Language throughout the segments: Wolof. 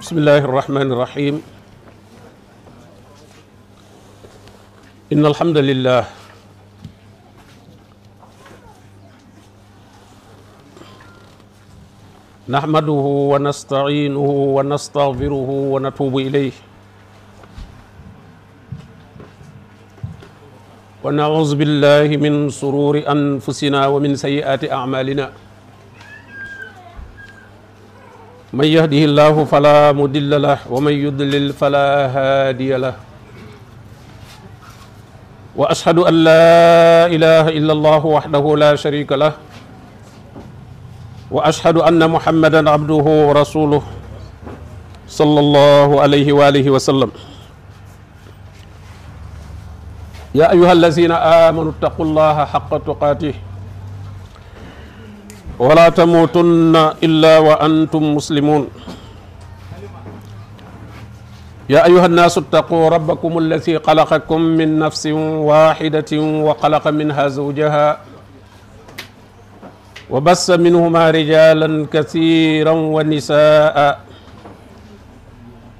بسم الله الرحمن الرحيم إن الحمد لله نحمده ونستعينه ونستغفره ونتوب إليه ونعوذ بالله من سرور أنفسنا ومن سيئات أعمالنا من يهده الله فلا مضل له ومن يضلل فلا هادي له واشهد ان لا اله الا الله وحده لا شريك له واشهد ان محمدا عبده ورسوله صلى الله عليه واله وسلم يا ايها الذين امنوا اتقوا الله حق تقاته ولا تموتن إلا وأنتم مسلمون يا أيها الناس اتقوا ربكم الذي خلقكم من نفس واحدة وخلق منها زوجها وبس منهما رجالا كثيرا ونساء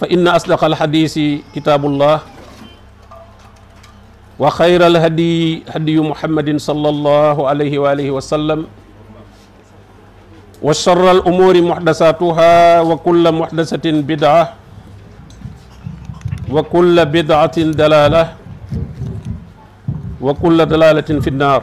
فإن أصدق الحديث كتاب الله وخير الهدي هدي محمد صلى الله عليه وآله وسلم وشر الأمور محدثاتها وكل محدثة بدعة وكل بدعة دلالة وكل دلالة في النار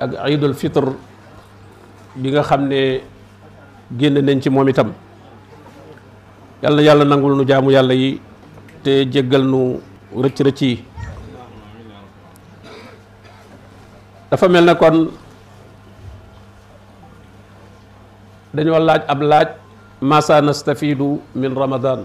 ak iidul fitr bi nga xam ne génn nañ ci moom itam yàlla yàlla nangul nu jaamu yàlla yi te jéggal nu rëcc rëcc yi dafa mel ne kon dañoo laaj ab laaj masa nastafidu min ramadan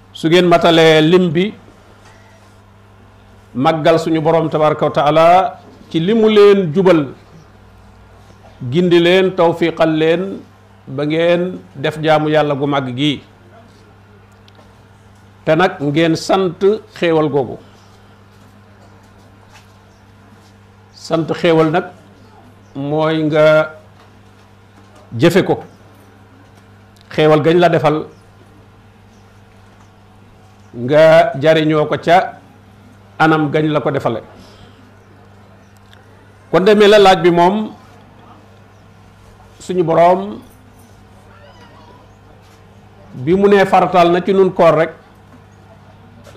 su ngeen matalee lim bi màggal suñu borom tabaraka wa taala ci li mu leen jubal gindi leen tawfiqal leen ba ngeen def jaamu yàlla gu màgg gi te nag ngeen sant xéewal googu sant xéewal nag mooy nga jëfe ko xéewal gañ la defal nga jariñoo ko ca anam gañ la ko defale kon demee la laaj bi moom suñu boroom bi mu nee farataal na ci nun koor rek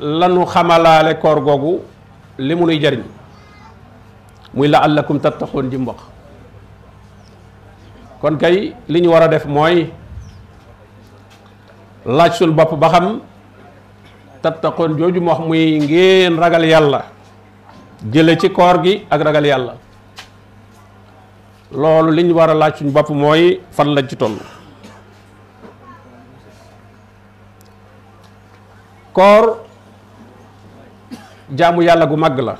lanu xamalaale koor googu li mu nuy jariñ muy la allakum tattaxoon ji mboq kon kay li ñu war a def mooy laaj suñu bopp ba xam tattaqoon jooju mu wax muy ngeen ragal yàlla jële ci koor gi ak ragal yàlla loolu liñ war a laaj suñu bopp mooy fan lañ ci toll koor jaamu yàlla gu màgg la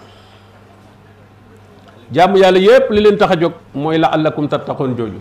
jaamu yàlla yépp li leen tax a jóg mooy la allakum tattaqoon jooju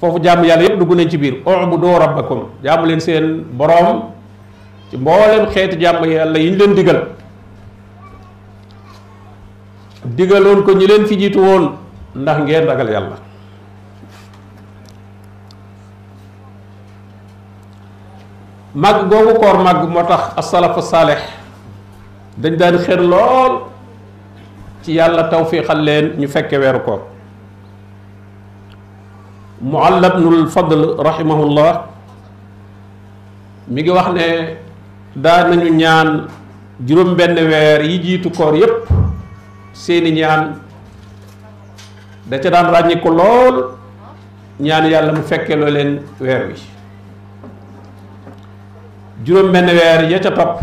foofu jaamu yàlla yépp dugg nañ ci biir ubudu rabbakum jaamu leen seen boroom ci mbooleem xeeti jaamu yàlla yi ñu leen digal digaloon ko ñi leen fi jiitu woon ndax ngeen ragal yàlla màgg googu koor màgg moo tax asalafu saalix dañ daan xër lool ci yàlla tawfiixal leen ñu fekke weeru koor mualla bnul fadl rahimahullah mi ngi wax ne daa nañu ñaan juróom benn weer yi jiitu koor yépp seeni ñaan da ca daan ràññi ko lool ñaan yàlla mu fekkee loo leen weer wi juróom benn weer ya ca topp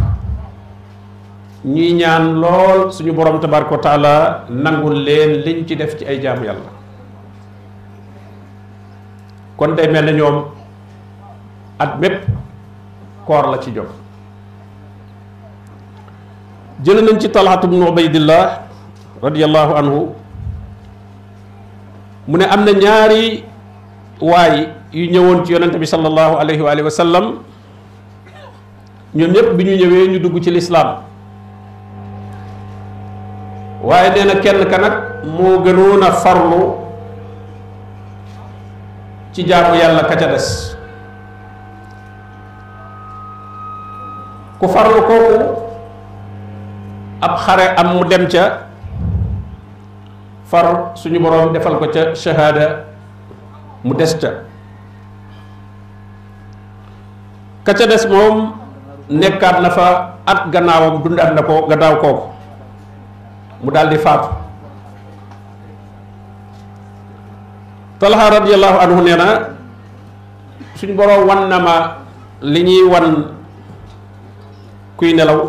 ñuy ñaan lool suñu borom tabaraka wa taala nangul leen liñ ci def ci ay jaamu yàlla kon day mel ne ñoom at mépp koor la ci jom jële nañ ci talxatu bnu ubaydillah radiallahu anhu mu ne am na ñaari waay yu ñëwoon ci yonente bi sallallahu alayhi wa alihi wa sallam ñoom ñëpp bi ñu ñëwee ñu dugg ci lislaam waaye nee na kenn ka nag moo gënoon a farlu ci jaamu yàlla ka ca des ku farlu kooku ab xare am mu dem ca far suñu boroom defal ko ca shahada mu des ca ka ca des moom nekkaat na fa at gannaawam dundaat na ko gannaaw kooku mu daal di faatu talha radiallahu anhu nee na suñ boroom wan na ma li ñuy wan kuy nelaw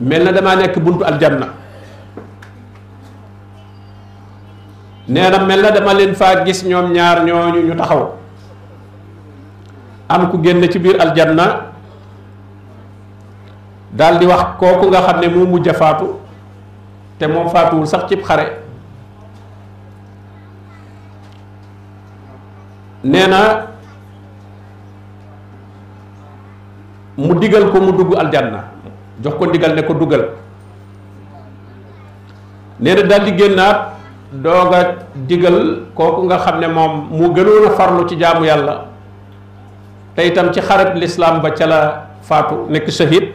mel na damaa nekk buntu aljanna nee na mel na dama leen faa gis ñoom ñaar ñooñu ñu taxaw am ku génn ci biir aljanna daal di wax kooku nga xam ne moo mujj a faatu te moom faatuwul sax cib xare nee na mu digal ko mu dugg aljanna jox ko ndigal ne ko dugal nee na daal di génnaat doog a digal kooku nga xam ne moom mu gënoon a farlu ci jaamu yàlla te itam ci xareb lislaam ba ca la faatu nekk shahid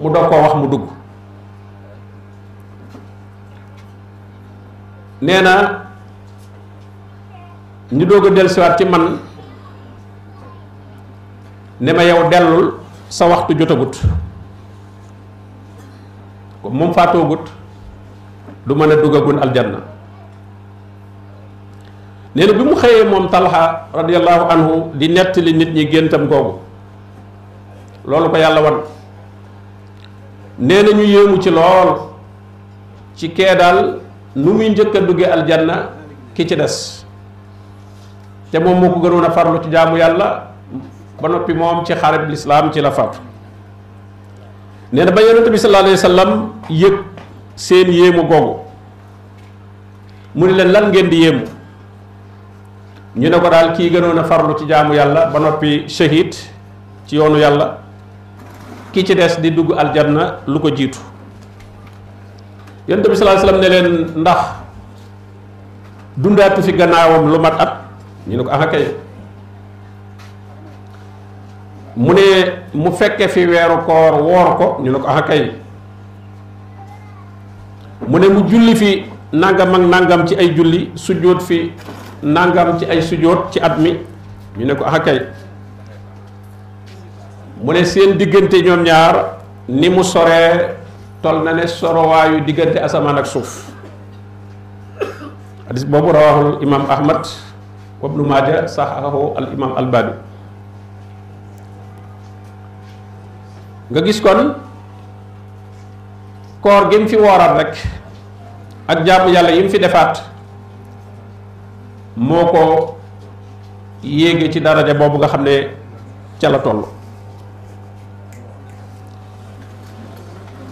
mu doog koo wax mu dugg nee na ñu doog a dellusiwaat ci man ne ma yow dellul sa waxtu jotagut ko moom faatoogut du mën a dugagun aljanna nee na bi mu xëyee moom talha radiallahu anhu di nettali nit ñi géntam googu loolu ko yàlla wan nee na ñu yéemu ci lool ci kee daal nu muy njëkk a duggee aljanna ki ci des te moom moo ko gënoon a farlu ci jaamu yàlla ba noppi moom ci xareb lislaam ci la faatu nee na ba yonent bi sallallahu alayhi wa sallam yëg seen yéemu googu mu ne leen lan ngeen di yéemu ñu ne ko daal kii gënoon a farlu ci jaamu yàlla ba noppi shahid ci yoonu yàlla ki ci des di dugg aljanna lu ko jiitu yonent bi sallallahu alayhi wasallam ne leen ndax dundaatu fi gannaawam lu mat at ñu ne ko ah kay mu ne mu fekke fi weeru koor woor ko ñu ne ko ah kay mu ne mu julli fi nangam ak nangam ci ay julli sujjóot fi nangam ci ay sujjóot ci at mi ñu ne ko ah kay mu ne seen diggante ñoom ñaar ni mu soree tol na ne sorowaayu diggante asamaan ak suuf hadis boobu rawaxul imam ahmad wabnu maaja saxaxoo al imam albani nga gis kon koor gi mu fi wooral rek ak jaamu yàlla yi mu fi defaat moo ko yéege ci daraja boobu nga xam ne ca la toll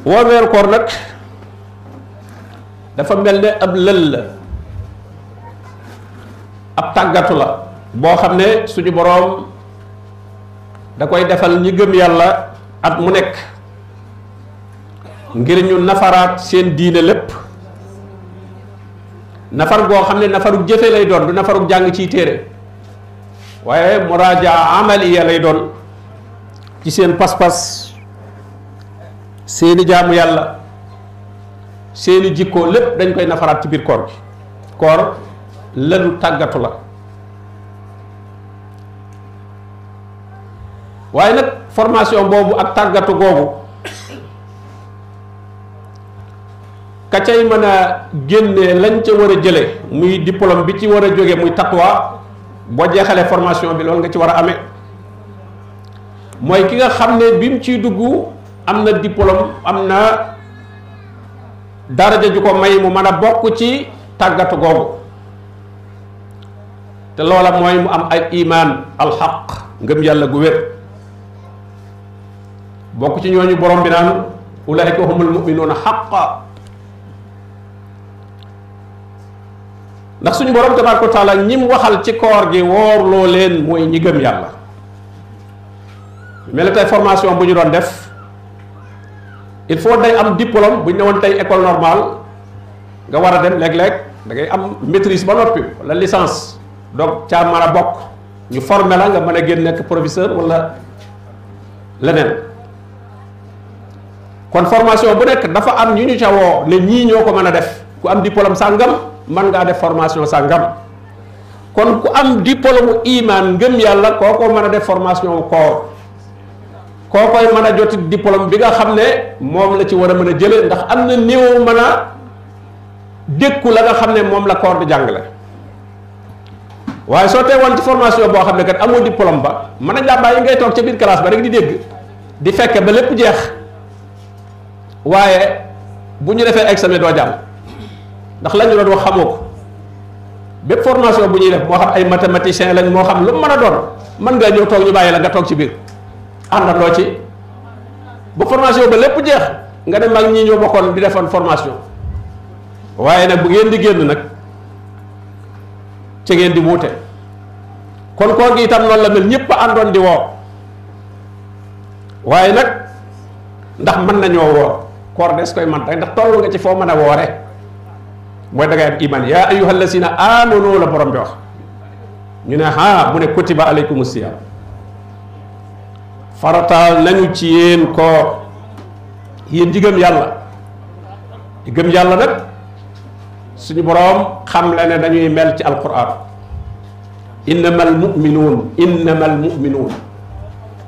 woor weeru koor nag dafa mel ne ab lël la ab tàggatu la boo xam ne suñu boroom da koy defal ñi gëm yàlla at mu nekk ngir ñu nafaraat seen diine lépp nafar goo xam ne nafaru jëfe lay doon du nafaru jàng ciy téere waaye muraajaa amaliya lay doon ci seen pas-pas seeni jaamu yàlla seeni jikkoo lépp dañ koy nafaraat ci biir koor gi koor lëlu tàggatu la waaye nag formation boobu ak tàggatu googu ka cay mën a génnee lañ ca war a jële muy diplôme bi ci war a jóge muy tatwa boo jeexalee formation bi loolu nga ci war a amee mooy ki nga xam ne bi mu ciy dugg am na diplôme am na daraja ju ko may mu mën a bokk ci tàggatu googu te loola mooy mu am ay imaan alxaq ngëm yàlla gu wér bokk ci ñooñu borom bi naan ulaika humul muminuuna xaqa ndax suñu borom tabaraka wa taala ñim waxal ci koor gi woorloo leen mooy ñi gëm yàlla mel ne tey formation bu ñu doon def il faut day am diplôme bu ñu ne woon tey école normale nga war a dem léeg-léeg da ngay am maîtrise ba noppi wala licence donc caa mën a bokk ñu formé la nga mën a génn nekk professeur wala leneen kon formation bu nekk dafa am ñu ñu ca woo ne ñii ñoo ko mën a def ku am diplôme sàngam mën ngaa def formation sàngam kon ku am diplôme iman ngëm yàlla kookoo mën a def formation koor kookoy mën a joti diplôme bi nga xam ne moom la ci war a mën a jële ndax am na néew mën a dékku la nga xam ne moom la koor di jàngale waaye soo teewoon ci formation boo xam ne kat amoo diplôme ba mën a jàmbaay yi ngay toog ca biir classe ba rek di dégg di fekke ba lépp jeex waaye bu ñu defee examen doo jàll ndax lañu doon wax xamoo ko bépp formation bu ñuy def moo xam ay mathématicien lañ moo xam lu mën a doon mën ngaa ñëw toog ñu bàyyi la nga toog ci biir àndandoo ci ba formation ba lépp jeex nga dem ak ñi ñoo bokkoon di defoon formation waaye nag bu ngeen di génn nag ci ngeen di wuute kon koor gi itam noonu la mel ñëpp àndoon di woo waaye nag ndax mën nañoo woor koor des koy man rek ndax toll nga ci foo mën a woore mooy da ngay am iman yaa ayyuhal lazina amanu la borom bi wax ñu ne ah mu ne kutiba alaykumu siyaam farataal nañu ci yéen koor yéen ji gëm yàlla di gëm yàlla nag suñu boroom xam la ne dañuy mel ci alquran innamal muminuun innamal muminuun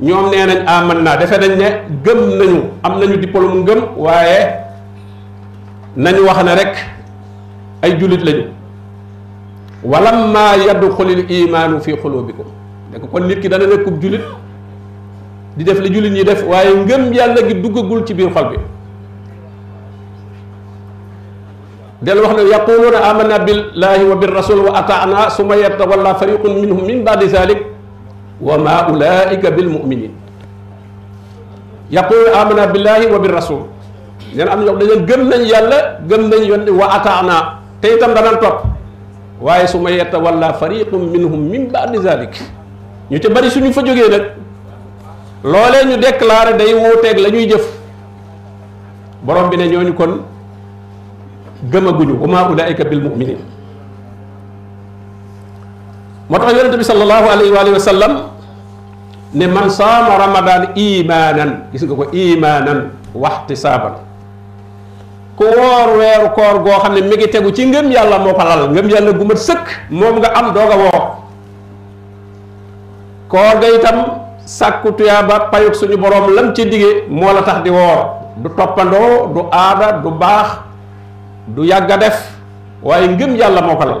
ñoom nee nañ aman naa defe nañ ne gëm nañu am nañu diplôme mu ngëm waaye nañu wax ne rek ay jullit lañu walamma yadxulil imaanu fi xulubikum da ko kon nit ki dana nekkub jullit di def li jullit ñi def waaye ngëm yàlla gi duggagul ci biir xol bi del wax ne yaquluuna amanna billahi wa bir rasul wa ataana suma yatawalla fariqun minhum min baadi zalik wa ma ulaika bil muminin yaqulu amana billahi wa bir rasul nee na am ñoo dañu gëm nañ yàlla gëm nañ yoon wa ataana te itam danañ topp waaye su ma yetta walla fariqum minhum min baadi zalik ñu ci bari suñu fa jógee nag loolee ñu déclaré day wuuteeg la ñuy jëf borom bi ne ñooñu kon gëmaguñu wa maa ulaika bil muminin moo tax yonente bi sallallahu alayhi wa alihi wa sallam ne man saama ramadan imaanan gis nga ko imaanan waxtisaaban ku woor weeru koor goo xam ne mi ngi tegu ci ngëm yàlla moo ko lal ngëm yàlla gu mat sëkk moom nga am doog a woor koor ga itam sàkku tuyaaba payuk suñu boroom lam ci dige moo la tax di woor du toppandoo du aada du baax du yàgg a def waaye ngëm yàlla moo ko lal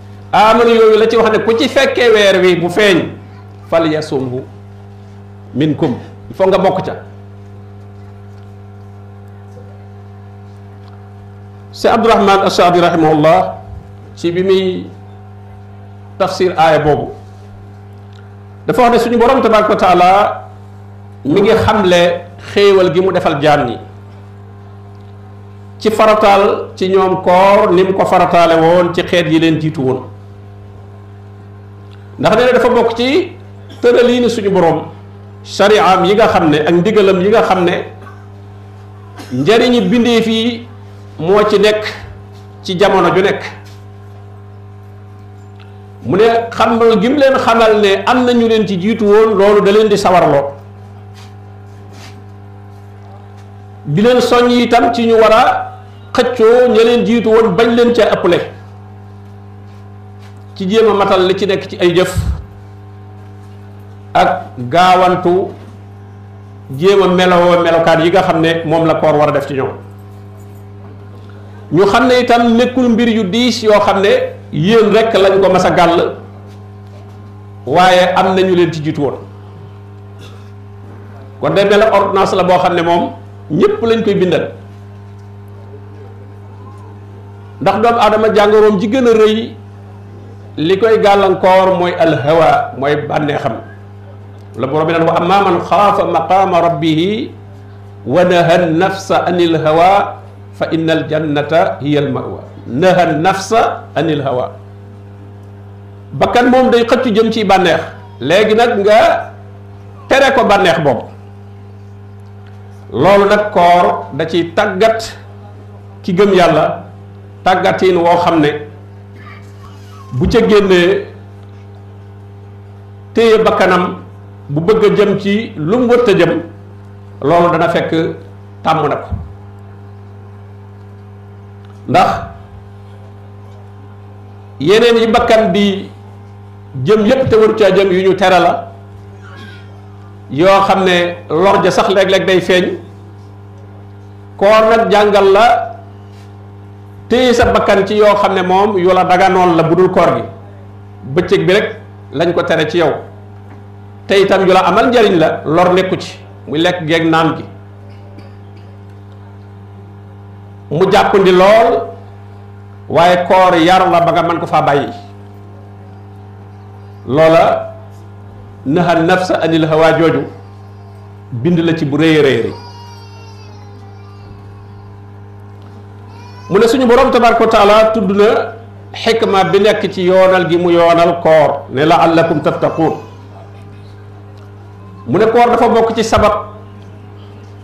amar yooyu la ci wax ne ku ci fekkee weer wi mu feeñ fal yasumhu minkum il faut nga bokk ca si abdourahman ashaadi rahimahullah ci bi muy tafsir aaya boobu dafa wax ne suñu borom tabaraka wa taala mi ngi xamle xéewal gi mu defal jaam ñi ci farataal ci ñoom koor ni mu ko farataale woon ci xeet yi leen jiitu woon ndax nee na dafa bokk ci tëraliini suñu borom sariyaam yi nga xam ne ak ndigalam yi nga xam ne njariñi bindeef yi moo ci nekk ci jamono ju nekk mu ne xam gi mu leen xamal ne am na ñu leen ci jiitu woon loolu da leen di sawarloo di leen soññ itam ci ñu war a xëccoo ña leen jiitu woon bañ leen cee ëpple ci jéem a matal li ci nekk ci ay jëf ak gaawantu jéem a melowoo melokaan yi nga xam ne moom la koor war a def ci ñoom ñu xam ne itam nekkul mbir yu diis yoo xam ne yéen rekk lañ ko mas a gàll waaye am na ñu leen ci jiitu woon kon day mel ne ordonnance la boo xam ne moom ñëpp lañ koy bindal ndax doomu aadama jàngoroom ji gën a rëy li koy gàllankoor mooy alhawa mooy bànneexam la borom bi naan wa amma man xaafa maqaama rabbihi wa naha nafsa anil hawa fa inna al jannata hiya al mawa naha nafsa anil hawa bakkan moom day xëccu jëm ci bànneex léegi nag nga tere ko bànneex boobu loolu nag koor da ciy tàggat ki gëm yàlla tàggatiin woo xam ne bu ca génnee téye bakkanam bu bëgg a jëm ci lu mu wëtt a jëm loolu dana fekk tàmm na ko ndax yeneen yi bakkan di jëm yépp te waru caa jëm yu ñu tere la yoo xam ne lor ja sax léeg-léeg day feeñ koor nag jàngal la téye sa bakkan ci yoo xam ne moom yu la daganoon la bu dul koor gi bëccëg bi rek lañ ko tere ci yow te itam yu la amal njariñ la lor nekku ci muy lekk geeg naan gi mu jàppandi lool waaye koor yar la ba nga mën ko faa bàyyi loola naha nafsa anil hawa jooju bind la ci bu rëy a rëy mu ne suñu borom tabaraka wa taala tudd na xikma bi nekk ci yoonal gi mu yoonal koor ne la allakum tattaquun mu ne koor dafa bokk ci sabab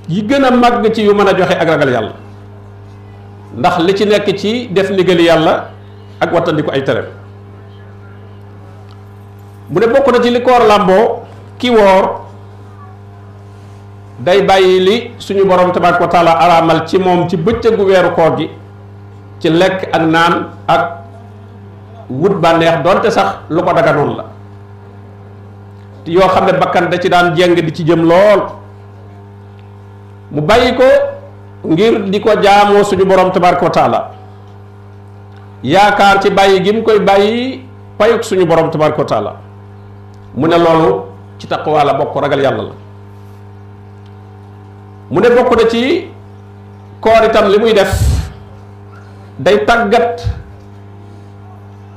yi gën a màgg ci yu mën a joxe ak ragal yàlla ndax li ci nekk ci def ndigali yàlla ak wattandiku ay tere mu ne bokk na ci li koor làmboo ki woor day bàyyi li suñu borom tabaaraka wa taala araamal ci moom ci bëccëgu weeru koor gi ci lekk ak naan ak wut bànneex donte sax lu ko daganoon la yoo xam ne bakkan da ci daan jeng di ci jëm lool mu bàyyi ko ngir di ko jaamoo suñu borom tabaaraka wa taala yaakaar ci bàyyi gi mu koy bàyyi payuk suñu borom tabaraka taala mu ne loolu ci taqwa la bokk ragal yàlla la mu ne bokk na ci koor itam li muy def day tàggat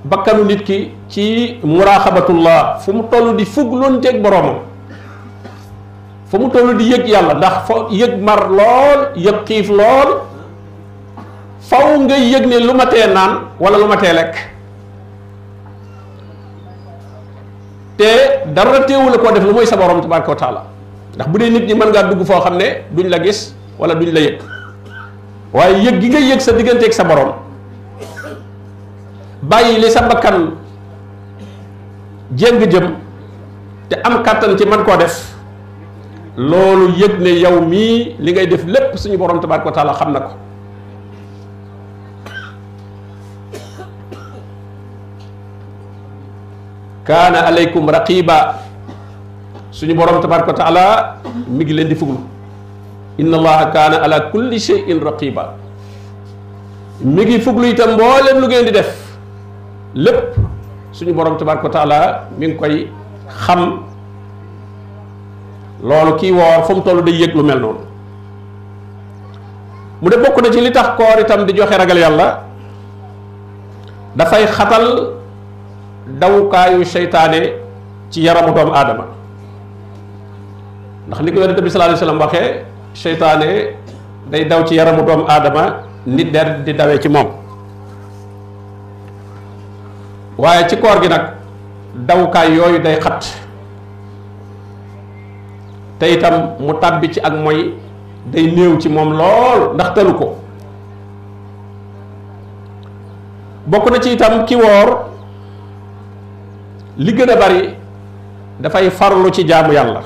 bakkanu nit ki ci muraaxabatullah fu mu toll di fugloonteeg boroomam fu mu toll di yëg yàlla ndax fo yëg mar lool yëg xiif lool faw nga yëg ne lu ma tee naan wala lu ma tee lekk te dara teewu la koo def lu mooy sa borom tabaraka wa taala ndax bu dee nit ñi mën ngaa dugg foo xam ne duñ la gis wala duñ la yëg waaye yëg gi nga yëg sa digganteeg sa borom bàyyi li sa bakkan jéng jëm te am kàttan ci man koo def loolu yëg ne yow mii li ngay def lépp suñu borom tabaaraka wa taala xam na ko kaana aleykum raqiba suñu borom tabaaraka wa taala mi ngi leen di fuglu inna allaha kaana ala kulli shay'in raqiba mi ngi fuglu itam mboolem lu ngeen di def lépp suñu borom tabaaraka wa taala mi ngi koy xam loolu kii woor fu mu toll day yëg lu mel noonu mu de bokk na ci li tax koor itam di joxe ragal yàlla dafay xatal dawukaayu seytaane ci yaramu doomu aadama ndax ni ko yonente bi sallallahu alayhi wasallam waxee seytaane day daw ci yaramu doomu aadama nit der di dawee ci moom waaye ci koor gi nag dawukaay yooyu day xat te itam mu tàbbi ci ak mooy day néew ci moom lool ndax tëlu ko bokk na ci itam ki woor li gën a bari dafay farlu ci jaamu yàlla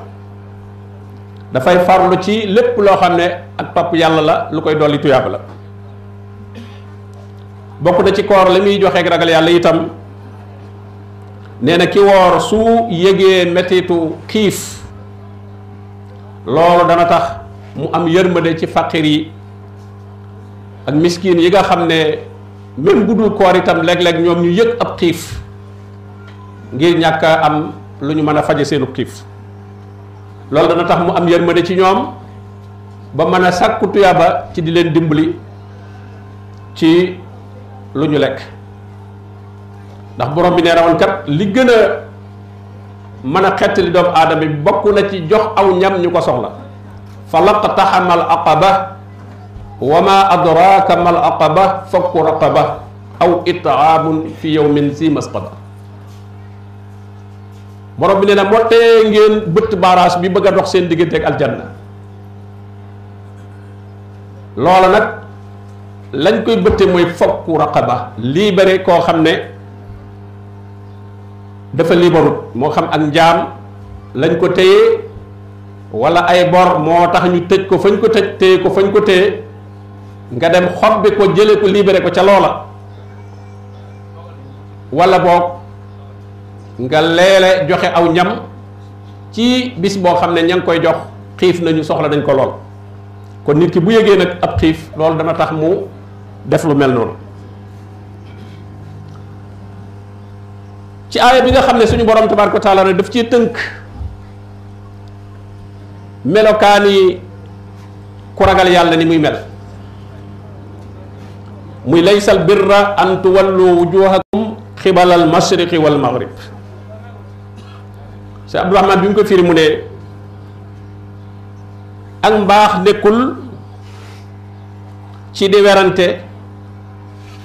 dafay farlu ci lépp loo xam ne ak topp yàlla la lu koy dolli tuyaab la bokk na ci koor li muy joxeek ragal yàlla itam nee na ki woor su yëgee mettitu xiif loolu dana tax mu am yërmande ci faqir yi ak miskin yi nga xam ne même bu dul koor itam léeg-léeg ñoom ñu yëg ab xiif ngir ñàkk a am lu ñu mën a faje seenu xiif loolu dana tax mu am yërmande ci ñoom ba mën a sàkku tuyaaba ci di leen dimbali ci lu ñu lekk ndax borom bi nee rawoon kat li gën a mën a xettali doomu aadama bi bokk na ci jox aw ñam ñu ko soxla fa laqtaxama al aqaba wa ma adraka ma al aqaba fakku raqaba aw itaamun fi yawmin si masqaba borom bi nee na moo tee ngeen bëtt barrage bi bëgg a dox seen diggante ak aljanna loola nag lañ koy bëtte mooy fokku raqaba libéré koo xam ne dafa libarut moo xam ak njaam lañ ko téye wala ay bor moo tax ñu tëj ko fañ ko tëj téye ko fañ ko téye nga dem xobbi ko jële ko libéré ko ca loola wala boog nga leele joxe aw ñam ci bis boo xam ne ña ngi koy jox xiif nañu soxla dañ ko lool kon nit ki bu yëgee nag ab xiif loolu dana tax mu def lu mel noonu ci aaya bi nga xam ne suñu borom tabaaraka wa taala daf ci tënk melokaan yi ku ragal yàlla ni muy mel muy laysal birra an tuwallu wujuhakum xibala al mashriqi wal maghrib Cheikh Abdourahman bi mu ko firi mu ne ak mbaax nekkul ci di werante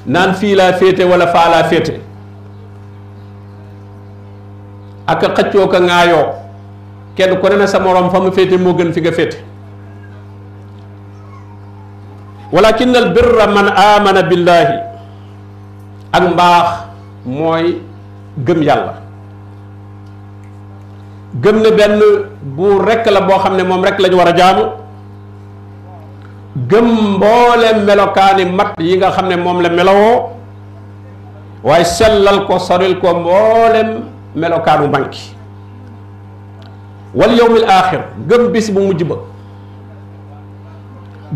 naan fii laa féete wala faa laa féete ak a xëccoo ka ŋaayoo kenn ku ne na sa moroom fa mu féete moo gën fi nga féete walakin al birra man amana billahi ak mbaax mooy gëm yàlla gëm ne benn buur rekk la boo xam ne moom rekk lañu war a jaamu gëm mbooleem melokaani mat yi nga xam ne moom la melowoo waaye sellal ko soril ko mbooleem melokaanu manki wal yawmil aaxir gëm bis bu mujj ba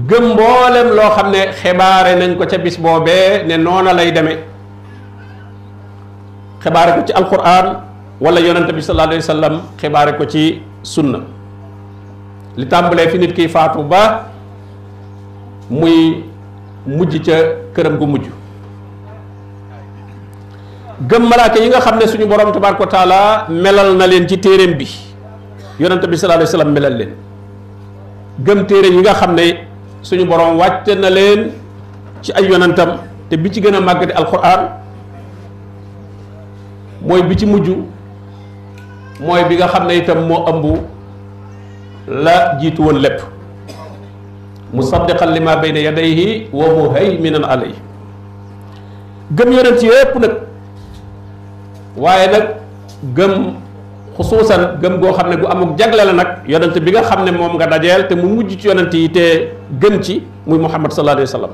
gëm mboolem loo xam ne xibaare nañ ko ca bis boobee ne noona lay demee xibaare ko ci alquran wala yonente bi sallallahu alayhi wa sallam xibaare ko ci sunna li tàmbalee fi nit kiy faatu ba muy mujj ca këram gu mujj gëm malaaka yi nga xam ne suñu borom tabaaraka wa taala melal na leen ci téeréem bi yonent bi sallallahu alayhi wa sallam melal leen gëm téere yi nga xam ne suñu borom wàcce na leen ci ay yonentam te bi ci gën a màgg di alquran mooy bi ci mujj mooy bi nga xam ne itam moo ëmb la jiitu woon lépp musaddiqan lima bayna yadayhi wa muhayminan alayhi gëm yonent yépp nag waaye nag gëm xusuusan gëm goo xam ne gu amuk jagle la nag yonent bi nga xam ne moom nga dajeel te mu mujj ci yonent yi te gën ci muy muhammad sallallahu alayhi wa sallam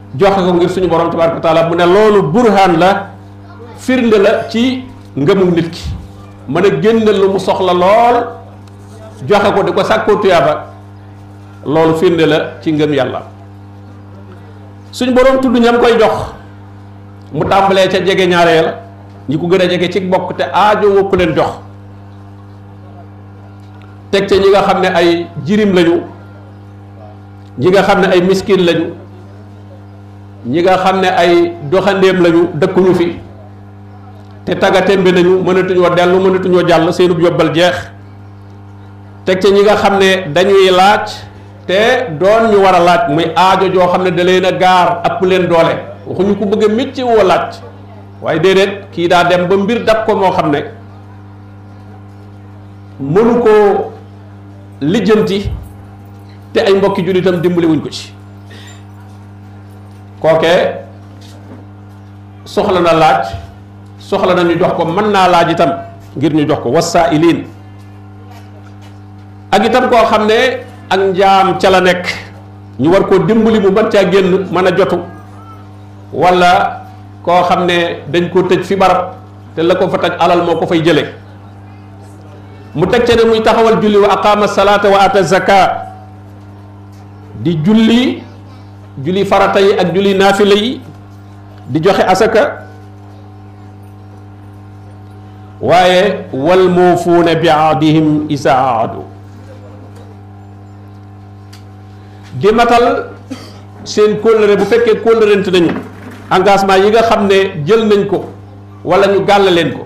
joxe ko ngir suñu borom tabaraka taala mu ne loolu burhaan la firnde la ci ngëmu nit ki mën a génn lu mu soxla lool joxe ko di ko sàkkoo tuyaaba loolu firnde la ci ngëm yàlla suñu borom tudd ñam koy jox mu tàmbalee ca jege ñaareel ñi ko gën a jege ci bokk te aajo wokku leen jox teg ca ñi nga xam ne ay jirim lañu ñi nga xam ne ay miskin lañu ñi nga xam ne ay doxandéem lañu dëkkuñu fi te tagatémbe nañu mënatuñoo dellu mënatuñoo jàll seenub yóbbal jeex teg ca ñi nga xam ne dañuy laaj te doon ñu war a laaj muy aajo joo xam ne da leen a gaar ëpp leen doole waxuñu ko bëgg a métti woo laaj waaye déedéet kii daa dem ba mbir dab ko moo xam ne mënu koo lijjanti te ay mbokki jullitam dimbali wuñ ko ci kooke soxla na laaj soxla na ñu jox ko mën naa laaj itam ngir ñu jox ko wassaa iliin ak itam koo xam ne ak njaam ca la nekk ñu war koo dimbali mu mën caa génn mën a jotu walla koo xam ne dañ ko tëj fi barab te la ko fa taj alal moo ko fay jële mu teg ca ne muy taxawal julli wa aqaama salaata wa ata zaka di julli julli farata yi ak julli naafila yi di joxe asaka waaye wal muufuuna bi aadihim isa aadu di matal seen kóllëre bu fekkee kóllërente nañu engagement yi nga xam ne jël nañ ko wala ñu gàll leen ko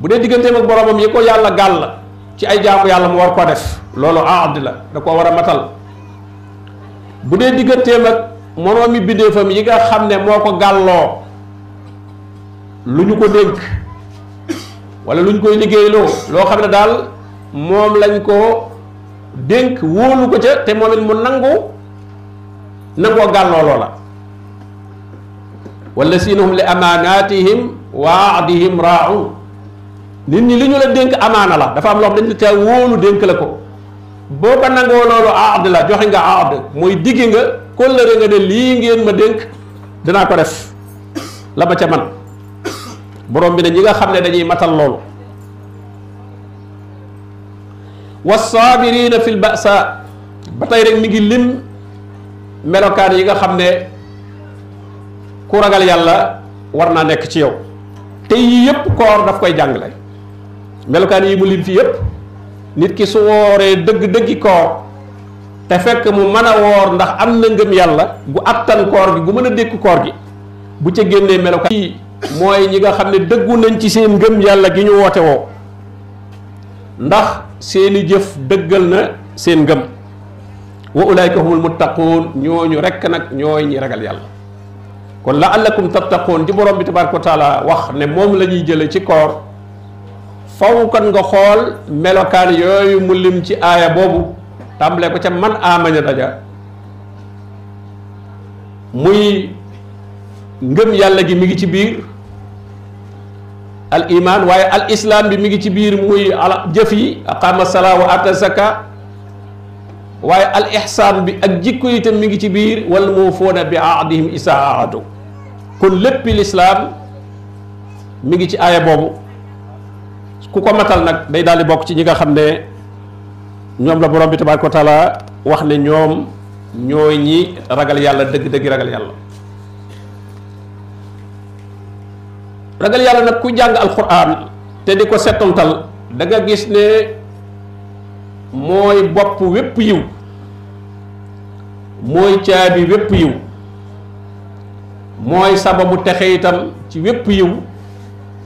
bu dee digganteem ak boromam yi ko yàlla gàll ci ay jaamu yàlla mu war ko def loolu aad la da ko war a matal bu dee digganteem ak moroomi bindéefam yi nga xam ne moo ko gàlloo lu ñu ko dénk wala lu ñu koy liggéeyloo loo xam ne daal moom lañ ko dénk wóolu ko ca te moom it mu nangu nangoo gàlloo loola wala siinahum li amaanaatihim wa ahdihim raaun nit ñi li ñu la dénk amaana la dafa am loo xam dañ la caa wóolu dénk la ko boo ko nangoo loolu ahd la joxe nga ahd mooy digge nga kóllëre nga ne lii ngeen ma dénk dinaa ko def la ma ca man borom bi ne ñi nga xam ne dañuy matal loolu wasaabirina fil basa ba tey rek mi ngi lim melokaan yi nga xam ne ku ragal yàlla war naa nekk ci yow te yii yëpp koor daf koy jàngale melokaan yi mu lim fi yëpp nit ki su wooree dëgg-dëggi koor te fekk mu mën a woor ndax am na ngëm yàlla gu attan koor gi gu mën a dékk koor gi bu ca génnee melokaan yi mooy ñi nga xam ne dëggu nañ ci seen ngëm yàlla gi ñu woote woo ndax seeni jëf dëggal na seen ngëm wa ulaayka humul muttaquun ñooñu rekk nag ñooy ñi ragal yàlla kon la allakum tattaquun ji borom bi tabaaraka wa taala wax ne moom la ñuy jële ci koor faw kon nga xool melokaan yooyu mu lim ci aaya boobu tàmbalee ko ca man aamaña daja muy ngëm yàlla gi mi ngi ci biir al iman waaye al islam bi mi ngi ci biir muy ala jëf yi aqama salaa wa ata zaka waaye al ihsaan bi ak jikko yi tam mi ngi ci biir wal muufuuna bi ahdihim isa ahadu kon léppi lislaam mi ngi ci aaya boobu ku ko matal nag day daal di bokk ci ñi nga xam ne ñoom la borom bi tabaaraka wa taala wax ne ñoom ñooy ñi ragal yàlla dëgg-dëgg ragal yàlla ragal yàlla nag ku jàng alquran te di ko settantal da nga gis ne mooy bopp wépp yiw mooy caabi wépp yiw mooy sababu texe itam ci wépp yiw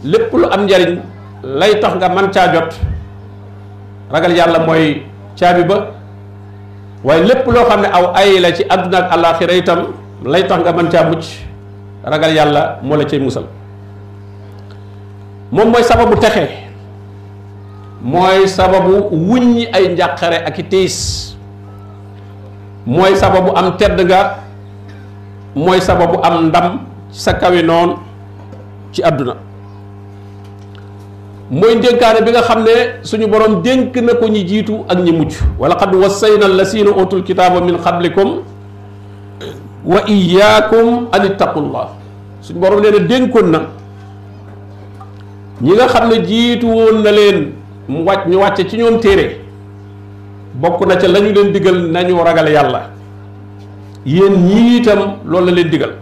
lépp lu am njariñ lay tax nga man caa jot ragal yàlla mooy caabi ba waaye lépp loo xam ne aw ay la ci àdduna ak àllaaxira itam lay tax nga mën caa mucc ragal yàlla moo la cay musal moom mooy sababu texe mooy sababu wuññi ay njàqare ak i tiis mooy sababu am tedd nga mooy sababu am ndam ci sa kawi noon ci àdduna mooy ndénkaane bi nga xam ne suñu borom dénk na ko ñi jiitu ak ñi mujj wala qad wassayna allazina utul kitaaba min qablikum wa iyaakum an ittaqullah suñu borom nee na dénkoon na ñi nga xam ne jiitu woon na leen mu wàcc ñu wàcce ci ñoom téere bokk na ca lañu leen digal nañu ragal yàlla yéen ñii itam loolu la leen digal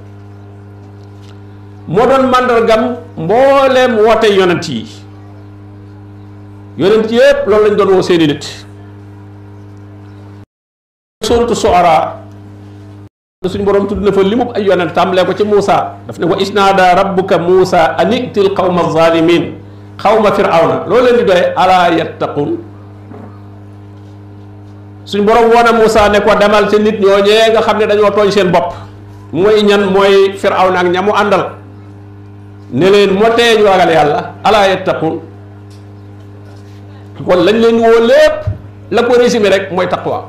moo doon màndargam mbooleem woote yonent yi yonent yépp loolu lañ doon woo seeni nit suuratu Shu'araa suñu borom tudd na fa limub ay yonent tàmbalee ko ci Moussa daf ne wa isnaada rabbuka Moussa an itil qawma zalimin qawma firawna loolu leen di doye ala yattaqun suñu borom woon a Moussa ne ko demal ci nit ñooñee nga xam ne dañoo tooñ seen bopp mooy ñan mooy firawna ak ñamu àndal ne leen moo tee ñu ragal yàlla ala yattaqun kon lañ leen woo lépp la ko résumé rek mooy taqwa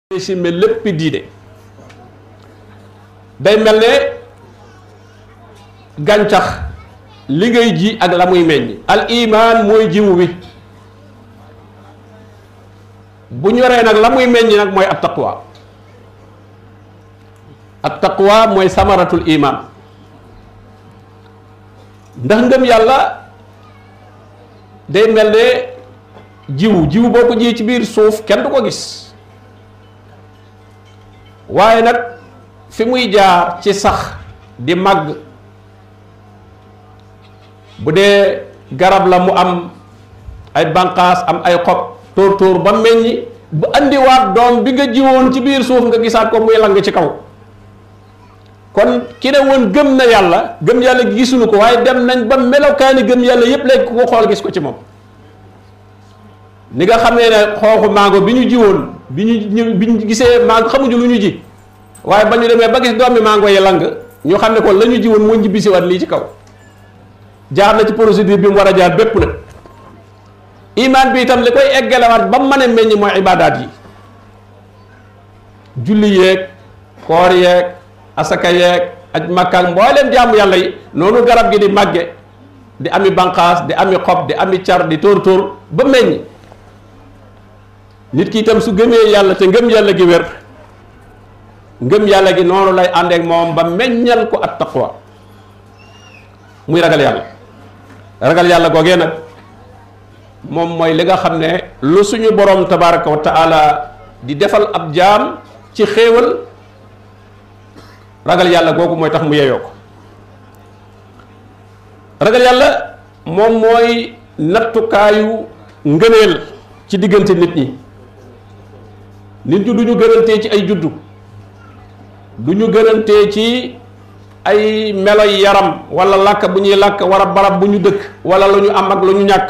régime lépp diine day mel ne gàncax li ngay ji ak la muy meññ al iman mooy jiwu wi bu ñoree nag la muy meññ nag mooy at taqwa at taqwa mooy samaratul iman ndax ngëm yàlla day mel ne jiwu jiwu boo ko jiyee ci biir suuf kenn du ko gis waaye nag fi muy jaar ci sax di màgg bu dee garab la mu am ay bànqaas am ay xob tóor tóor ba meññi bu andiwaat doom bi nga jiwoon ci biir suuf nga gisaat ko muy lang ci kaw kon ki ne woon gëm na yàlla gëm yàlla gisuñu ko waaye dem nañ ba melokaani gëm yàlla yépp léegi ku ko xool gis ko ci moom ni nga xam ne ne xooxu mango bi ñu jiwoon bi ñu bi ñu gisee mango xamuñu lu ñu ji waaye ba ñu demee ba gis doomi mango yi lang ñu xam ne kon la ñu jiwoon moo ñibbisiwaat lii ci kaw jaar na ci procédure bi mu war a jaar bépp nag imaan bi itam li koy eggalewaat ba mu mën a meññ mooy ibaadaat yi julli yeeg koor yeeg asaka yeeg aj makkaak mbooleem jaamu yàlla yi noonu garab gi di màgge di ami banqaas di ami xob di ami car di tóor tóor ba meññ nit ki itam su gëmee yàlla te ngëm yàlla gi wér ngëm yàlla gi noonu lay àndeek moom ba meññal ko at taqwa muy ragal yàlla ragal yàlla googee nag moom mooy li nga xam ne lu suñu borom tabaraka wa taala di defal ab jaam ci xéewal ragal yàlla googu mooy tax mu yeyoo ko ragal yàlla moom mooy nattukaayu ngëneel ci diggante nit ñi nit ñi du ñu gënantee ci ay juddu du ñu gënantee ci ay meloy yaram wala làkk bu ñuy làkk wala barab bu ñu dëkk wala lu ñu am ak lu ñu ñàkk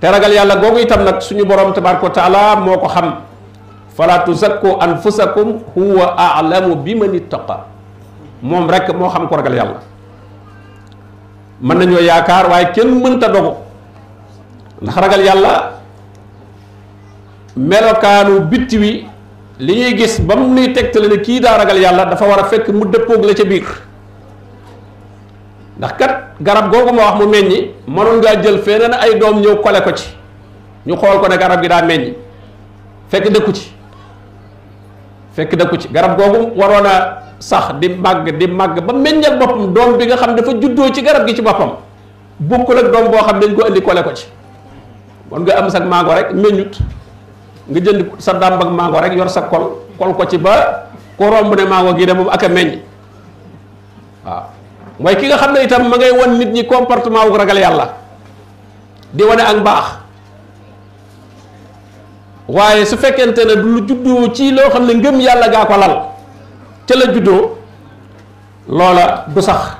te ragal yàlla googu itam nag suñu borom tabaaraka wa taala moo ko xam fala tuzakku anfusakum huwa a'lamu bi man ittaqa moom rek moo xam ko ragal yàlla mën nañoo yaakaar waaye kenn mënta dogu ndax ragal yàlla melokaanu bitti wi li ñuy gis ba mu nuy tegtale ne kii daa ragal yàlla dafa war a fekk mu dëppoog la ca biir ndax kat garab googu ma wax mu meññi mënoon ngaa jël feneen ay doom ñëw kole ko ci ñu xool ko ne garab gi daa meññi fekk dëkku ci fekk dëkku ci garab googu waroon a sax di màgg di màgg ba meññal boppam doom bi nga xam dafa juddoo ci garab gi ci boppam bokkul ak doom boo xam dañ ko indi kole ko ci mën nga am sag mango rek meññut nga jënd sa dàmb ak mango rek yor sa kol kol ko ci ba ko romb ne mango gi de moom ak a meññ waaw mooy ki nga xam ne itam ma ngay wan nit ñi comportement wu ragal yàlla di wane ak mbaax waaye su fekkente ne du lu juddoo ci loo xam ne ngëm yàlla gaa ko lal ca la juddoo loola du sax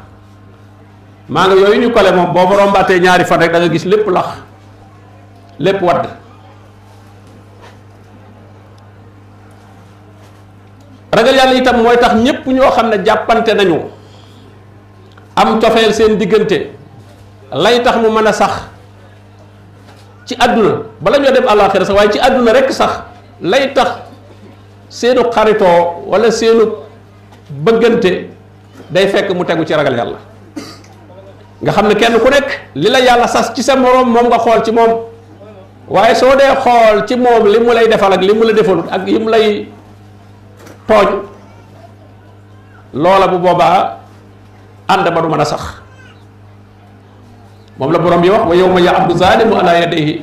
maa nga yooyu ñu kole moom boo fa rombaatee ñaari fan rek da nga gis lépp lax lépp wadd ragal yàlla itam mooy tax ñépp ñoo xam ne jàppante nañu am cofeel seen diggante lay tax mu mën a sax ci àdduna bala ñoo dem àllaaxira sax waaye ci àdduna rekk sax lay tax seenu xaritoo walla seenu bëggante day fekk mu tegu ci ragal yàlla nga xam ne kenn ku nekk li la yàlla sas ci sa moroom moom nga xool ci moom waaye soo dee xool ci moom li mu lay defal ak li mu la defalut ak li mu lay tooñ loola bu boobaa ànd ba du mën a sax moom la borom bi wax wa yawma ya'addu zaalimu alaa yadayhi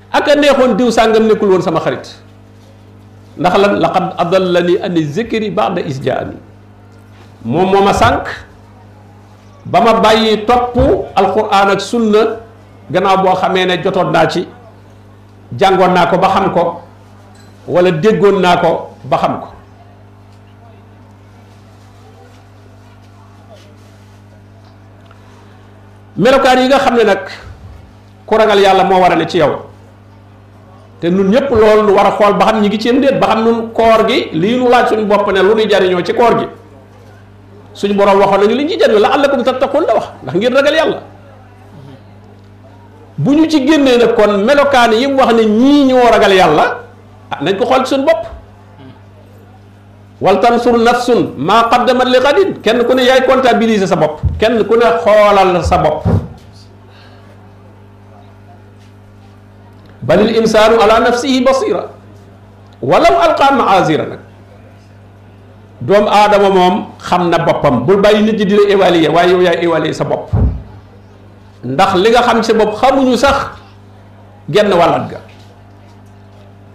ak a neexoon diw sàngam nekkul woon sama xarit ndax lan laqad adallani ani zikri ba'da is jaani moom moo ma sànq ba ma bàyyi topp alquran ak sunna gannaaw boo xamee ne jotoon naa ci jàngoon naa ko ba xam ko wala déggoon naa ko ba xam ko melokaan yi nga xam ne nag ku ragal yàlla moo war a ne ci yow te nun ñëpp loolu lu war a xool ba xam ñi ngi ci ndéet ba xam nun koor gi lii nu laaj suñu bopp ne lu ñuy jariñoo ci koor gi suñu borom waxoon nañu li ñuy jariñoo la allakum tattaqun la wax ndax ngir ragal yàlla bu ñu ci génnee nag kon melokaan yi mu wax ne ñii ñoo ragal yàlla ah nañ ko xool ci suñu bopp wal tansur nafsun maa qaddamat li xadin kenn ku ne yaay comptabiliser sa bopp kenn ku ne xoolal sa bopp bal il insaanu ala nafsihi basira walaw alqa maazira nag doomu aadama moom xam na boppam bul bàyyi nit ñi di la évaluer waaye yow yaay évaluer sa bopp ndax li nga xam sa bopp xamuñu sax genn wàllat ga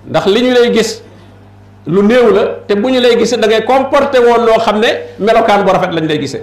ndax li ñu lay gis lu néew la te bu ñu lay gisee da ngay comporté woon loo xam ne melokaan bu rafet lañ lay gisee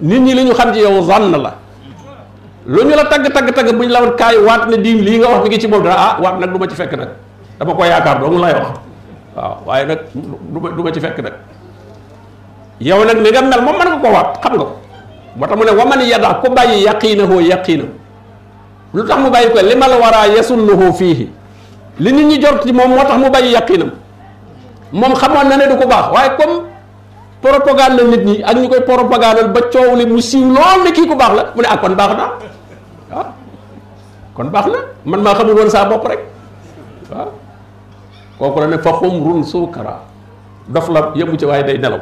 nit ñi li ñu xam ci yow zann la lu ñu la tagg tagg tagg bu ñu la woon kaay waat ne diim lii nga wax mi ngi ci moom dara ah waat nag du ma ci fekk nag dama ko yaakaar dong lay wax waaw waaye nag du ma du ma ci fekk nag yow nag ni nga mel moom mën nga ko waat xam nga ko moo tax mu ne waman yada ku bàyyi yaqiinahoo yaqiina lu tax mu bàyyi ko li ma la war a yasunnahu fiihi li nit ñi jort ci moom moo tax mu bàyyi yaqiinam moom xamoon na ne du ko baax waaye comme propagande nit ñi ak ñu koy propagande ba coow li mu siiw lool ne kii ku baax la mu ne ak ah, kon baax na waaw ah, kon baax na man maa xamul woon saa bopp rek waaw ah. kooku la ne fa xumrun suukara dof la yëmu ci waaye day nelaw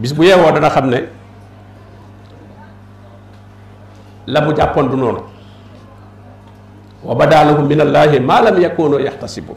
bis bu yeewoo dana xam ne la mu jàppoon du noonu wa badaa lahum min allaahi maa lam yakuunu yaxtasibun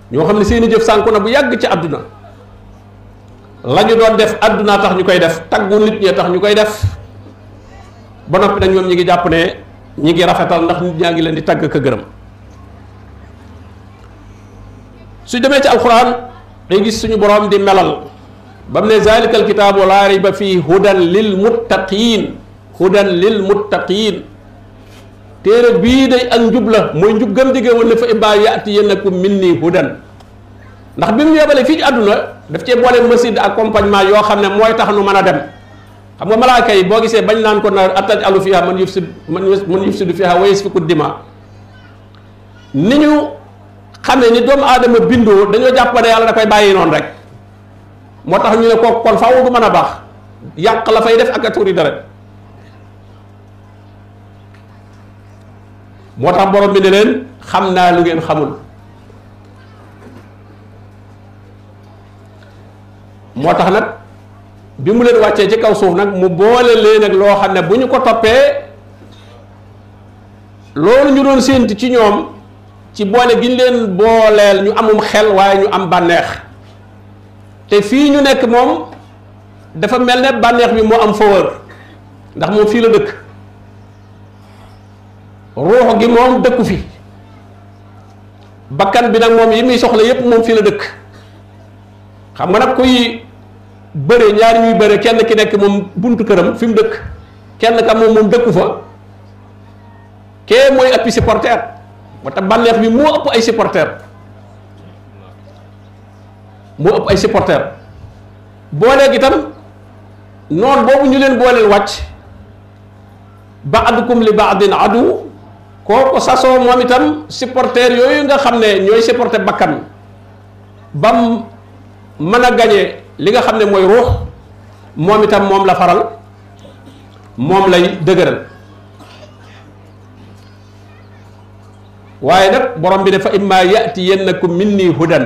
ñoo xam ne seeni jëf sànku na bu yàgg ci àdduna la ñu doon def àddunaa tax ñu koy def taggu nit ñee tax ñu koy def ba noppi nag ñoom ñi ngi jàpp ne ñi ngi rafetal ndax nit ñaa ngi leen di tagg ka gërëm su demee ci alxuraan day gis suñu borom di melal ba mu ne zalika alkitaabu laa rayba fii hudan lil muttaqiin hudan lil muttaqiin téere bii day ak njub la mooy njub gam digée woon ne fa ibaa yaati yénnakum min nii hudan ndax bi mu yebalee fii ci àdduna daf cee boole masjid accompagnement yoo xam ne mooy tax nu mën a dem xam nga malaaka yi boo gisee bañ naan ko na ataj alu fiha man yufsid man man yufsidu fiha wa yasfiku dima ni ñu xamee ni doomu aadama bindoo dañoo jàpp ne yàlla da koy bàyyi noonu rek moo tax ñu ne kooku kon faaw du mën a baax yàq la fay def ak a tuuri deret moo tax borom bi ne leen xam naa lu ngeen xamul moo tax nag bi mu leen wàccee ci kaw suuf nag mu boole leen ak loo xam ne bu ñu ko toppee loolu ñu doon séentu ci ñoom ci boole gi ñu leen booleel ñu amum xel waaye ñu am bànneex te fii ñu nekk moom dafa mel ne bànneex bi moo am faveur ndax moom fii la dëkk ruux gi moom dëkku fi bakkan bi nag moom yi muy soxla yépp moom fii la dëkk xam nga nag kuy bëre ñaari ñuy bëre kenn ki nekk moom buntu këram fi mu dëkk kenn ka moom moom dëkku fa kee mooy appi supporter moo tax bànneex bi moo ëpp ay supporter moo ëpp ay supporter booleeg itam noonu boobu ñu leen booleel wàcc baadukum li baadin adu kooku sasoo moom itam supporter yooyu nga xam ne ñooy supporter bakkan bam mën a gañe li nga xam ne mooy ruux moom itam moom la faral moom lay dëgëral waaye nag borom bi dafa imma yatiyannakum minni hudan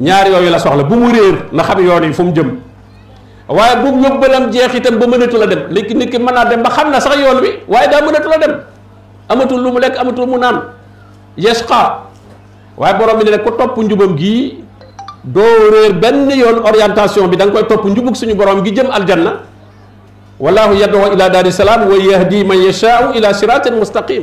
ñaar yooyu la soxla bu mu réer na xam yoon yi fu mu jëm waaye bu yóbbalam jeex itam ba mënatu la dem léegi nit ki mën naa dem ba xam na sax yoon wi waaye daa mënatu la dem amatul lu mu lekk amatul mu naan yesqa waaye borom bi ne ko topp njubam gii doo réer benn yoon orientation bi da nga koy topp njubug suñu borom gi jëm aljanna wallahu yad'u ila daari salaam wa yahdi man yashaa'u ila siratin mustaqim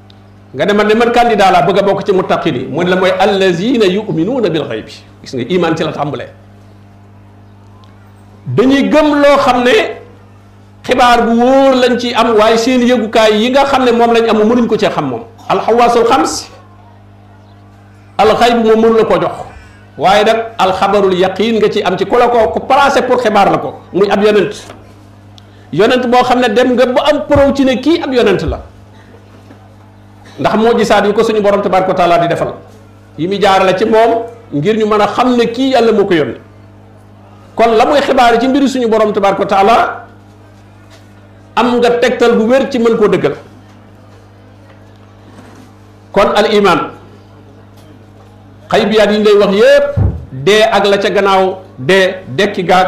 nga demal ne man candidat laa bëgg a bokk ci muttaqin yi mu ne la mooy allazina yuminuuna bil xayb bi gis nga iman ci la tàmbalee dañuy gëm loo xam ne xibaar bu wóor lañ ci am waaye seen yëgukaay yi nga xam ne moom lañ am mënuñ ko cee xam moom alxawaasul xams alxayb moom mënu la ko jox waaye nag alxabarul yaqin nga ci am ci ku la ko ku placé pour xibaar la ko muy ab yonent yonent boo xam ne dem nga ba am preuve ci ne kii ab yonent la ndax moo gisaat yi ko suñu borom tabaaraka taala di defal yi mu jaarale ci moom ngir ñu mën a xam ne kii yàlla moo ko yónni kon la muy xibaar ci mbiru suñu borom tabaaraka taala am nga tegtal bu wér ci mën koo dëggal kon al iman xaybiyaat yi ñu lay wax yépp dee ak la ca gannaaw dee dekki gaag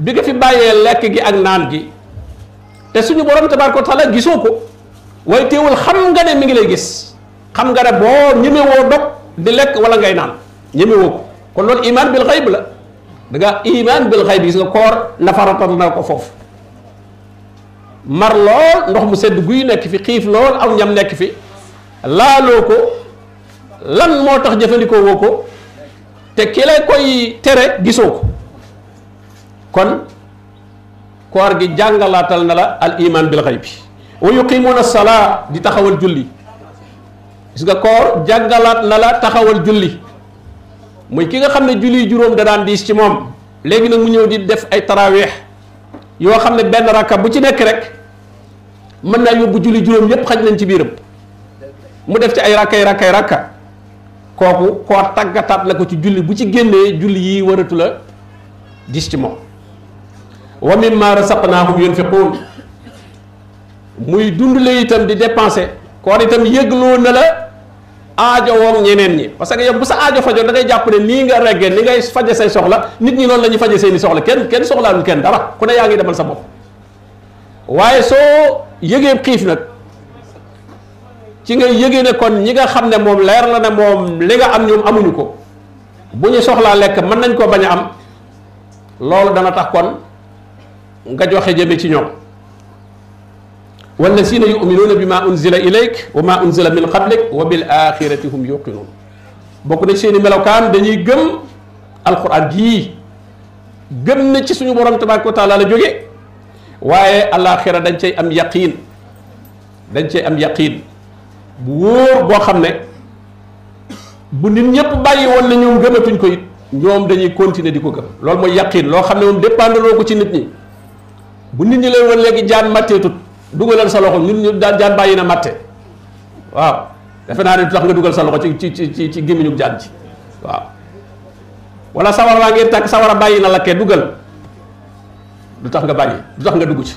bi nga fi bàyyee lekk gi ak naan gi te suñu borom tabaaraka wa taala gisoo ko waaye teewul xam nga ne mi ngi lay gis xam nga ne boo ñemewoo dog di lekk wala ngay naan ñemewoo ko kon loolu iman bil xayb la da nga iman bil xayb gis nga koor nafaratal na ko foofu mar lool ndox mu sedd guy nekk fi xiif lool aw ñam nekk fi laaloo ko lan moo tax jëfandikoo woo ko te ki la koy tere gisoo ko kon koor gi jàngalaatal na la al iman bil xayb bi wa yuqimuuna salaa di taxawal julli gis nga koor jàngalaat na la taxawal julli muy ki nga xam ne julli juróom da daan diis ci moom léegi nag mu ñëw di def ay taraweex yoo xam ne benn rakka bu ci nekk rek mën naa yóbbu julli juróom yépp xaj nañ ci biiram mu def ci ay rakkay rakkay rakka kooku koo tàggataat la ko ci julli bu ci génnee julli yi waratu la gis ci moom wa mimma rasaqnaahum yunfiquun muy dund la itam di dépenser koor itam yëgloo na la aajo woom ñeneen ñi parce que yow bu sa aajo fajo da ngay jàpp ne nii nga reggee ni ngay faje say soxla nit ñi noonu la ñuy faje seeni soxla kenn kenn soxlaalul kenn dara ku ne yaa ngi demal sa bopp waaye soo yëgee xiif nag ci ngay yëgee ne kon ñi nga xam ne moom leer la ne moom li nga am ñoom amuñu ko bu ñu soxlaa lekk mën nañ koo bañ a am loolu dana tax kon nga joxe jëme ci ñoom wallazina yuminuuna bi ma unzila ilayk wa ma unzila min qablik wa bil axirati hum yuqinuun bokk na seeni melokaan dañuy gëm alquran jii gëm na ci suñu borom tabaraka wa taala la jóge waaye alaxira dañ cay am yaqiin dañ cee am yaqiin bu wóor boo xam ne bu nit ñëpp bàyyi woon na ñoom gëmatuñ ko it ñoom dañuy continuer di ko gëm loolu mooy yaqiin loo xam ne moom dépendre loo ko ci nit ñi bu nit ñi leen woon léegi jaan matteetut dugalal sa loxo ñun ñu daan jaan bàyyi na matte waaw defe naa ne du tax nga dugal sa loxo ci ci ci ci gémmiñu jaan ji waaw wala sawar waa ngeen tàkk sawar a bàyyi na lakkee dugal du tax nga bàyyi du tax nga dugg ci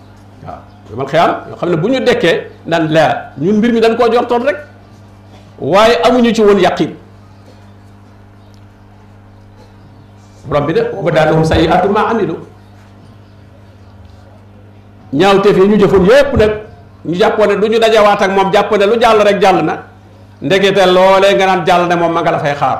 waaw yomal xiyaam yoo xam ne bu ñu dekkee naan leer ñun mbir mi dañ koo jortoon rek waaye amuñu ci woon yaqin borom bi de ba daal lahum sayyi'aatu maa amilu ñaawteef yi ñu jëfoon yépp nag ñu jàppoon ne du ñu dajawaat ak moom jàpp ne lu jàll rek jàll na ndekete loolee nga naan jàll ne moom ma nga la fay xaar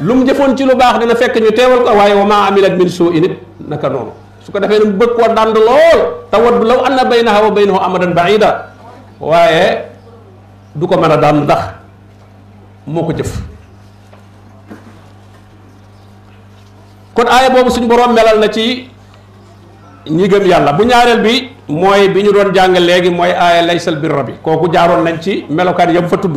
lu mu jëfoon ci lu baax dana fekk ñu teewal ko waaye wa maa amilat min suu in it naka noonu su ko defee nag bëgg koo dànd lool te waddu law anna baynaha wa baynahu amadan baida waaye du ko mën a daan ndax moo ko jëf kon aaya boobu suñ boroom melal na ci ñi gëm yàlla bu ñaareel bi mooy bi ñu doon jàng léegi mooy aaya laysal birra bi kooku jaaroon nañ ci melokaan yam fa tudd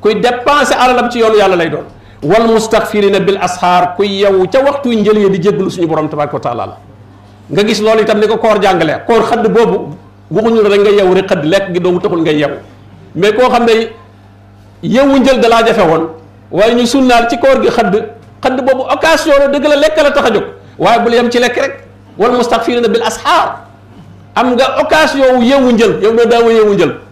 kuy dépenser alalam ci yoonu yàlla lay doon wal mustaghfirina bil asxaar kuy yow ca waxtu njëlee di jéggalu suñu borom tabaraka wa taala la nga gis loolu itam ni ko koor jàngalee koor xëdd boobu waxuñu rek nga yow rek xëdd lekk gi doomu taxul nga yow mais koo xam ne yowu njël da laa jafe woon waaye ñu sunnaal ci koor gi xëdd xëdd boobu occasion la dëgg la lekk la tax a jóg waaye bul yem ci lekk rek wal mustaghfirina bil asxaar am nga occasion wu yeewu njël yow doo daaw a yeewu njël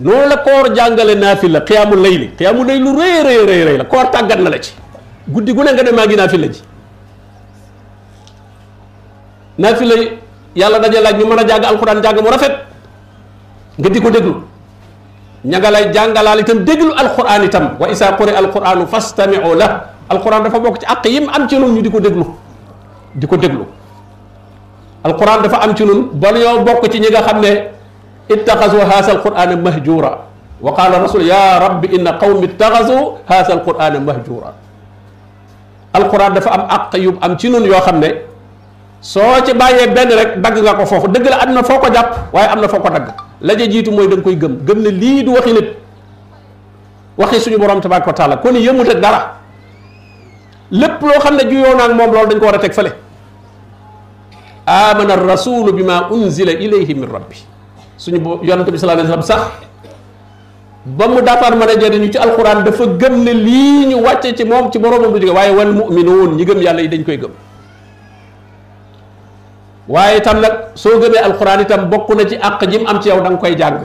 noonu la koor jàngale naafila xiyaamu layli xiyaamu layli lu rëy rëy rëy rëy la koor tàggat na la ci guddi gu ne nga ne maa ngi naafila ji naafila yàlla dañu laaj ñu mën a jàng alxuraan jàng mu rafet nga di ko déglu ña nga lay jàngalaal itam déglu alxuraan itam wa isaa quri alxuraanu fastamiu la alxuraan dafa bokk ci àq yim am ci nun ñu di ko déglu di ko déglu alxuraan dafa am ci nun ba ñoo bokk ci ñi nga xam ne ittaxasu haasa alqurana mahjura wa qaala rasul ya rabbi inna qawmi ittaxasu haasa alqurana mahjura alquran dafa am àq yu am ci nun yoo xam ne soo ci bàyyee benn rek dagg nga ko foofu dëgg la am na foo ko jàpp waaye am na foo ko dagg la ja jiitu mooy da nga koy gëm gëm ne lii du waxi nit waxi suñu borom tabaaraka wa taala kon yëmut ak dara lépp loo xam ne juyoo naag moom loolu dañ ko war a teg fële amana rasulu bi ma unzila ilayhi min rabbi suñu bo yonante bi sallallahu alayhi wasallam sax ba mu daataan mën a jëriñu ci alxuraan dafa gëm ne lii ñu wàcce ci moom ci boroomam lu jóge waaye wal mu'minuun ñi gëm yàlla yi dañ koy gëm waaye itam nag soo gëmee alxuraan itam bokk na ci àq ji mu am ci yow da nga koy jàng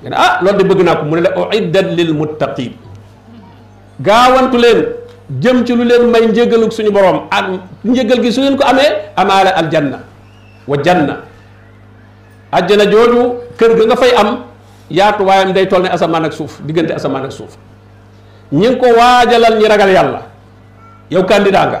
nga ne ah loolu de bëgg naa ko mu ne la uiddat lil muttaqin gaawantu leen jëm ci lu leen may njëgaluk suñu borom ak njëgal gi su ngeen ko amee amaale aljanna wa janna ajjana jooju kër ga nga fay am yaatu waayam day toll ne asamaan ak suuf diggante asamaan ak suuf ñi ngi ko waajalal ñi ragal yàlla yow candidat nga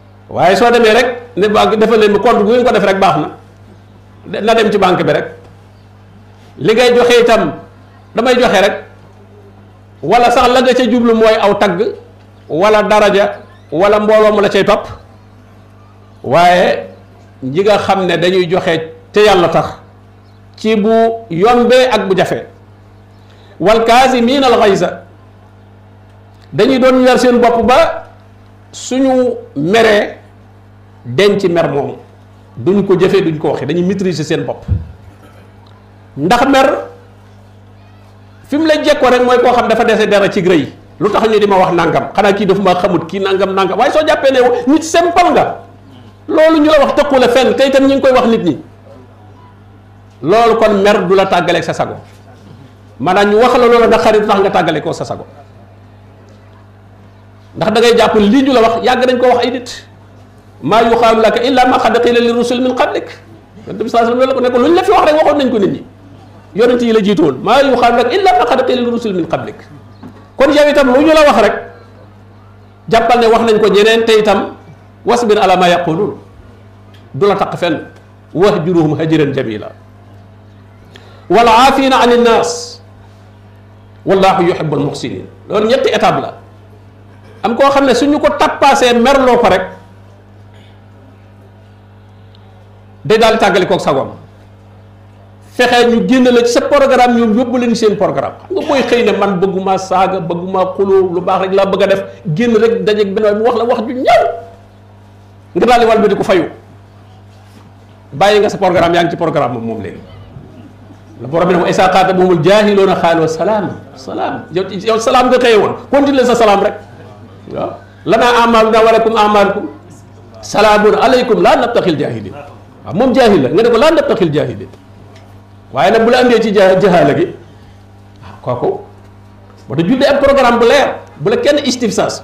waaye soo demee rek ne banque defal leen compte bu ngeen ko def rek baax na na dem ci banque bi rek li ngay joxe itam damay joxe rek wala sax la nga ca jublu mooy aw tagg wala daraja wala mbooloo mu la cay topp waaye ñi nga xam ne dañuy joxe te yàlla tax ci bu yombee ak bu jafe wal kaasimiina al xaysa dañuy doon yar seen bopp ba suñu meree denc mer moomu duñ ko jëfee duñ ko waxee dañuy maîtriser seen bopp ndax mer fi mu lay jekkoo rek mooy koo xam dafa dese dara ci rëy lu tax ñu di ma wax nangam xanaa kii dafa ma xamut kii nangam nangam waaye soo jàppee ne nit simple nga loolu ñu la wax tëkku la fenn te itam ñu ngi koy wax nit ñi loolu kon mer du la tàggaleeg sa sago maanaam ñu wax la loolu nga xarit tax nga tàggale koo sa sago ndax da ngay jàpp ne lii ñu la wax yàgg nañ ko wax ay nit maa yuqaalu laka illa ma qad qila li rusul min qablik yonent bi sallallahu alayhi wasallam ne ko lu ñu la fi wax rek waxoon nañ ko nit ñi yonent yi la jiitu woon maa yuqaalu laka illa ma qad qila li rusul min qablik kon yow itam lu ñu la wax rek jàppal ne wax nañ ko ñeneen te itam wasbir ala ma yaqulun du la taq fenn wahjuruhum hajran jamila wal aafina an innaas wallaahu yuhibbul muhsinin loolu ñetti étape la am koo xam ne suñu ko tappaasee merloo ko rek day daal di tàggali koog sagoom fexe ñu génn la ci sa programme ñoom yóbbu leen seen programme xam nga booy xëy ne man bëgguma saaga bëgguma xuloo lu baax rek laa bëgg a def génn rek dajeeg benn waay mu wax la wax ju ñaaw nga daal di wal bi di ko fayu bàyyi nga sa programme yaa ngi ci programme moom léegi la borom bi ne ko isa xaatabahumul jaahiluuna xaaloo salaam salaam yow yow salaam nga xëye woon continuer sa salaam rek waaw lanaa amaaluna wa lakum amaalukum salaamun aleykum laa nabtaxil jaahilin waaw moom jaahil la nga ne ko laa nabtaxil jaahilin waaye nag bu la andee ci ja jahaala gi waaw kooku moo tax julli am programme bu leer bu la kenn istifsaas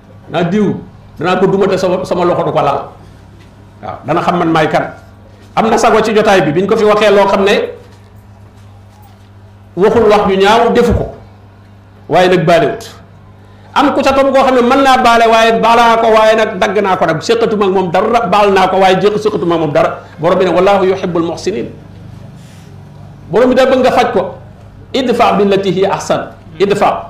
naa diw danaa ko dumate sama sama loxo du ko laal waaw dana xam man maay kan am na sago ci jotaay bi biñ ko fi waxee loo xam ne waxul wax ju ñaaw defu ko waaye nag baalewut am ku ca topp koo xam ne mën naa baale waaye baalaa ko waaye nag dagg naa ko nag séqatuma ak moom dara baal naa ko waaye jéq séqatuma ak moom dara borom bi ne wallahu yuhibbul muhsinin borom bi da bëgg nga faj ko idfa billati hi ahsan idfa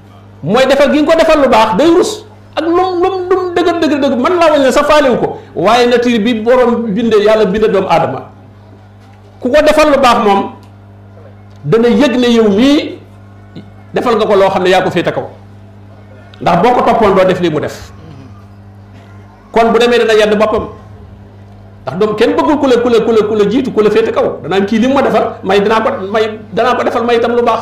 mooy defal gi nga ko defal lu baax day rus ak lum lum lum dëgër dëgër dëgër mën laa wañ ne sa faalewu ko waaye nature bi borom binde yàlla binde doomu aadama ku ko defal lu baax moom dana yëg ne yow mii defal nga ko loo xam ne yaa ko féete kaw ndax boo ko toppoon doo def lii mu def kon bu demee dana yedd boppam ndax doom kenn bëggul ku la ku la ku la ku la jiitu ku la féete kaw danaa kii li mu ma defal may danaa ko may danaa ko defal may itam lu baax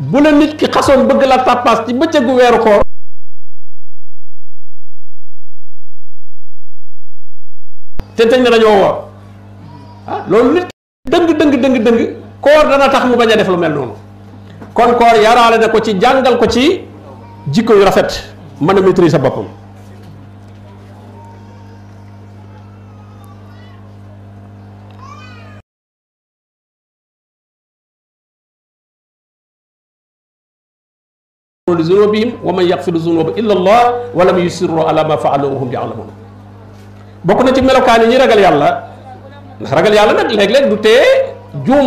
bu la nit ki xasoon bëgg la tàppaas ci bëccëgu weeru koor te teg na dañoo woor ah loolu nit dëng dëng dëng dëng koor dana tax mu bañ a def lu mel noonu kon koor yaraale na ko ci jàngal ko ci jikko yu rafet mën a maîtriser sa boppam li zunubihim wa man yaxfiru zunuba illa allah wa lam yusirru ala ma faalu wa hum yaalamun bokk na ci melokaan yi ñi ragal yàlla ndax ragal yàlla nag léeg-léeg du tee juum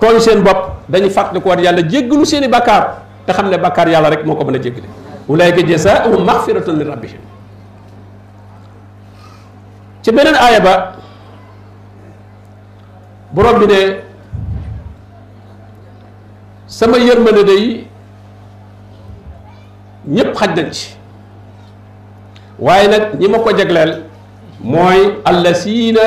tooñ seen bopp dañu fàttaliku waat yàlla jéggalu seen i bakkaar te xam ne bakkaar yàlla rek moo ko mën a jéggale ulaayka jazaahum maxfiratun min rabbihim ci beneen aaya ba borom bi ne sama yërmande day ñépp xaj nañ ci waaye nag ñi ma ko jagleel mooy allasiina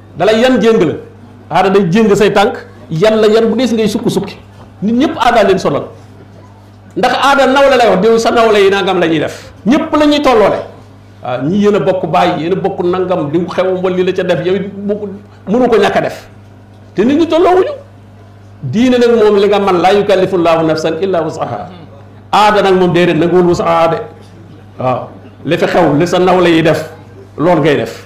dalay yan jéng la aada day jéng say tànk yan la yan bu dees ngay sukk sukki nit ñëpp aada leen sonal ndax aada nawle lay wax diw sa nawle yi nangam la ñuy def ñëpp la ñuy tolloole waaw ñi yéen a bokk bàyyi yéen a bokk nangam diw xewam wala li la ca def yow mënu ko ñàkk a def te nit ñi tolloowuñu diine nag moom li nga man laa yukallifu llaahu nafsan illa wusaha aada nag moom déedéet nag wul wusaha de waaw li fi xew li sa nawle yi def loolu ngay def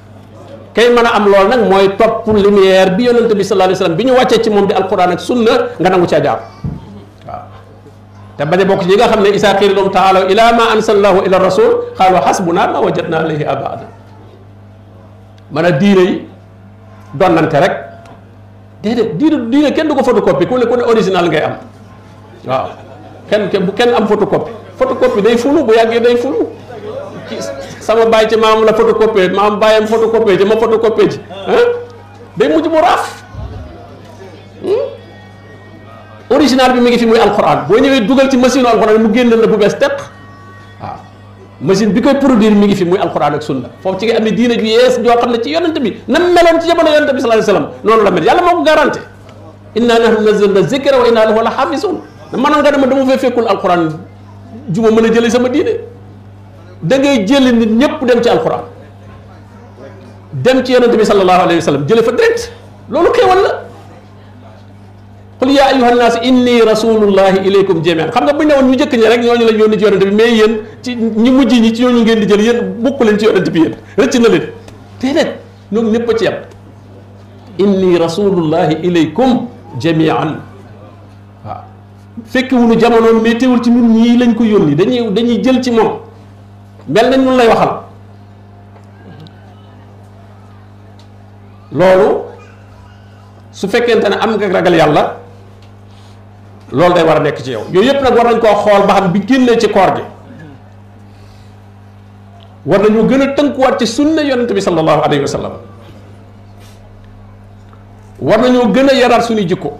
kay mën a am lool nag mooy topp lumière bi yonent bi sallallahu alayhi wasallam bi ñu wàccee ci moom di alquran ak sunna nga nangu caa jaar waaw te bañ a bokk ci ñi nga xam ne isaa qiila lahum taalaw ila ma ansalallahu ila rasul qaalu hasbuna ma wajadna alayhi abaana mën a diine yi donnante rek déedéet diine diine kenn du ko photocopie ku ne ku ne original ngay am waaw kenn kenn bu kenn am photocopie photocopie day fulu bu yàggee day fulu ci sama baay ci maam la photocopie maam baayam photocopie ci ma photocopie ci ah day mujj mu raaf original bi mi ngi fi muy alxuraan boo ñëwee dugal ci machine alxuraan mu génn la bu bees teq machine bi koy produire mi ngi fi muy alxuraan ak sunna foofu ci nga amee diina ju yees joo xam ne ci yonent bi na meloon ci jamono yonent bi sallallahu alayhi wasallam noonu la mel yàlla moo ko garanté inna nahnu nazzalna zikra wa inna lahu la xaafisuun man nga dama dama fee fekkul alxuraan ju ma mën a jëlee sama diine da ngay jëli nit ñëpp dem ci alxuraan dem ci yonent bi sallallahu alayhi wasallam jëlee fa direct loolu xéewal la qul yaa ayyuhan naas inni rasulullahi ilaykum jamian xam nga bu ñu ne woon ñu njëkk ñi rek ñooñu la ñu yónni ci yonent bi mais yéen ci ñi mujj ñi ci ñooñu ngeen di jël yéen bokku leen ci yonent bi yéen rëcc na leen déedéet ñoom ñëpp a ci yem inni rasulullahi ilaykum jamian waaw fekk wuñu jamonoon mais teewul ci ñun ñii lañ ko yónni dañuy dañuy jël ci moom mel nañ ñun lay waxal loolu su fekkente ne am nga ragal yàlla loolu day war a nekk ci yow yooyu yëpp nag war nañ koo xool ba xam bi génnee ci koor gi war nañu gën a tënkuwaat ci sunna yonent bi sallallahu alayhi wa sallam war nañoo gën a yaraat suñu jikko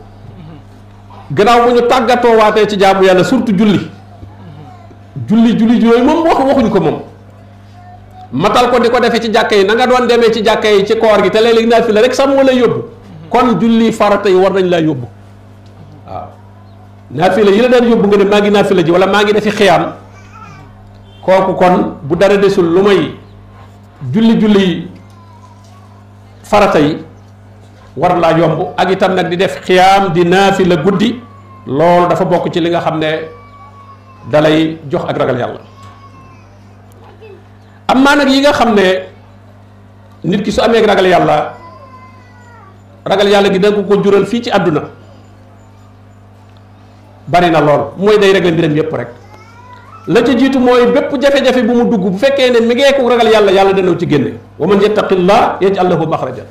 gannaaw bu ñu tàggatoo waatee ci jaamu yàlla surtout julli julli julli yooyu moom wax waxuñ ko moom matal ko di ko defee ci jàkka yi na nga doon demee ci jàkka yi ci koor gi te léeg-léeg naa fi la rek sax moo lay yóbbu kon julli farata yi war nañ laa yóbbu waaw naa fi la yi la daan yóbbu nga ne maa ngi naa fi la ji wala maa ngi defi xiyaam kooku kon bu dara desul lu may julli julli farata yi war laa yomb ak itam nag di def xiyaam di naa fi la guddi loolu dafa bokk ci li nga xam ne dalay jox ak ragal yàlla am maa nag yi nga xam ne nit ki su amee ragal yàlla ragal yàlla gi danga ko jural fii ci àdduna bari na lool mooy day régler mbiram yépp rek la ca jiitu mooy bépp jafe-jafe bu mu dugg bu fekkee ne mi ngee ko ragal yàlla yàlla dana ci génne wa man yattaqillah yaj'al lahu makhraja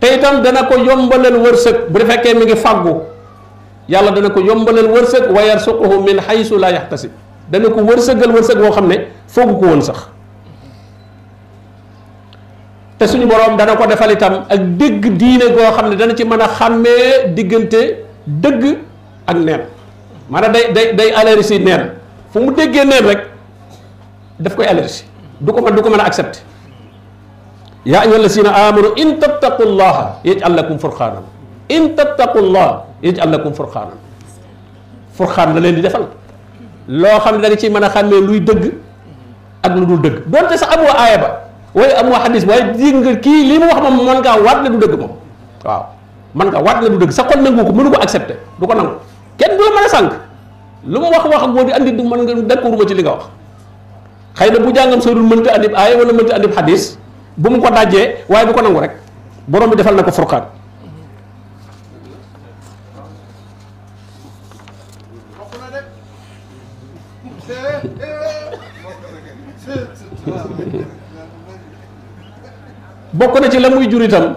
te itam dana ko yombalal wërsëg bu fekkee mi ngi fàggu yàlla dana ko yombalal wërsëg wa yarsuquhu min haythu la yahtasib dana ko wërsëgal wërsëg woo xam ne foogu ko woon sax te suñu boroom dana ko defal itam ak dégg diine goo xam ne dana ci mën a xàmmee diggante dëgg ak neen maanaam day day day allergie neen fu mu déggee neen rek daf koy allergie du ko mën du ko mën a accepter yaa ayyuha allazina amanu in tattaqullaha yaj'al lakum furqaanan in tattaqullaha yaj'al lakum furqaanan furqaan la leen di defal loo xam ne da nga ciy mën a xàmmee luy dëgg ak lu dul dëgg donte sax amoo aaya ba waaye amoo xadis waaye dégg nga kii lii mu wax moom mën ngaa waat ne du dëgg moom waaw mën ngaa waat ne du dëgg sa xol nangu ko mënu ko accepté du ko nangu kenn du la mën a sànq lu mu wax wax boo di andi du mën nga d'accord ma ci li nga wax xëy na bu jàngam soriwul mënta andib aaya wala mënta andib xadis bu mu ko dajjee waaye du ko nangu rek borom bi defal na ko furqaan bokk na ci la muy jur itam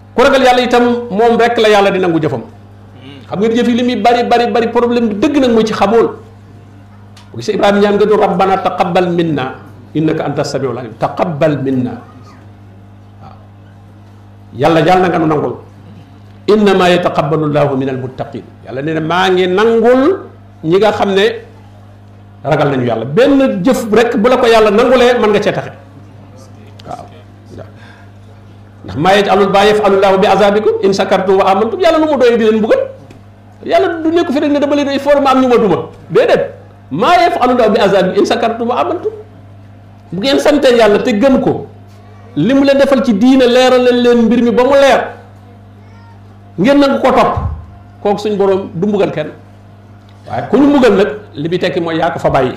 ku ragal yàlla itam moom rek la yàlla di nangu jëfam xam nga jëf yi li muy bari bari bari problème bi dëgg nag mooy ci xamool bu gisee Ibrahima ñaan nga doon rabbana taqabbal minna innaka anta samiul alim taqabbal minna waaw yàlla yàlla na nga nu nangul innama yataqabbalu llahu min almuttaqin yàlla nee na maa ngi nangul ñi nga xam ne ragal nañu yàlla benn jëf rek bu la ko yàlla nangulee mën nga cee taxe ndax maa yaj'alul maa yaf'alu llaahu bi azabikum in shakartum wa amantum yàlla lu mu doyee di leen mbugal yàlla du nekk fi rek ne dama leen il faut ma am ñu ma duma déedéet maa yaf'alu llaahu bi azabikum in shakartum wa amantum bu ngeen sante yàlla te gëm ko li mu leen defal ci diine leeral leen leen mbir mi ba mu leer ngeen nangu ko topp kooku suñ borom du mbugal kenn waaye ku ñu mbugal nag li bi tekki mooy yaa ko fa bàyyi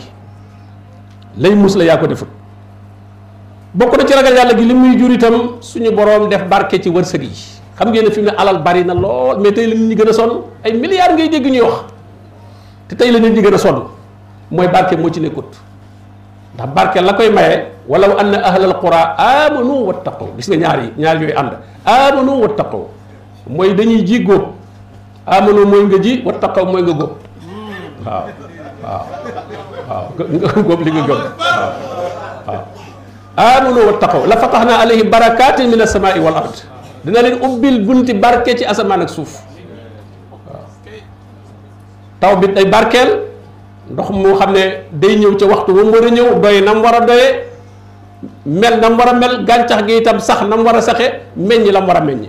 lay mus la yaa ko defut bokk na ci ragal yàlla gi li muy jur itam suñu boroom def barke ci wërsëg yi xam ngeen ne fi mu ne alal bari na lool mais tey la nit ñi gën a sonn ay milliards ngay dégg ñuy wax te tey la nit ñi gën a sonn mooy barke moo ci nekkut ndax barke la koy maye wala wa anna ahlal qura amanu wattaqu gis nga ñaar yi ñaar yooyu ànd amanu wattaqu mooy dañuy jiggoo amano moy nga ji wa taqaw moy nga gop waaw waaw waaw nga gop li nga gop waaw waaw amano wa taqaw la fatahna alayhi barakatin min as-sama'i wal ard dina len ubbil bunti barke ci asaman ak suuf taw bi tay barkel ndox mo xamne day ñew ci waxtu wo mo ñew doy nam wara doye mel nam wara mel gantax gi tam sax nam wara saxé meñ lam wara meñ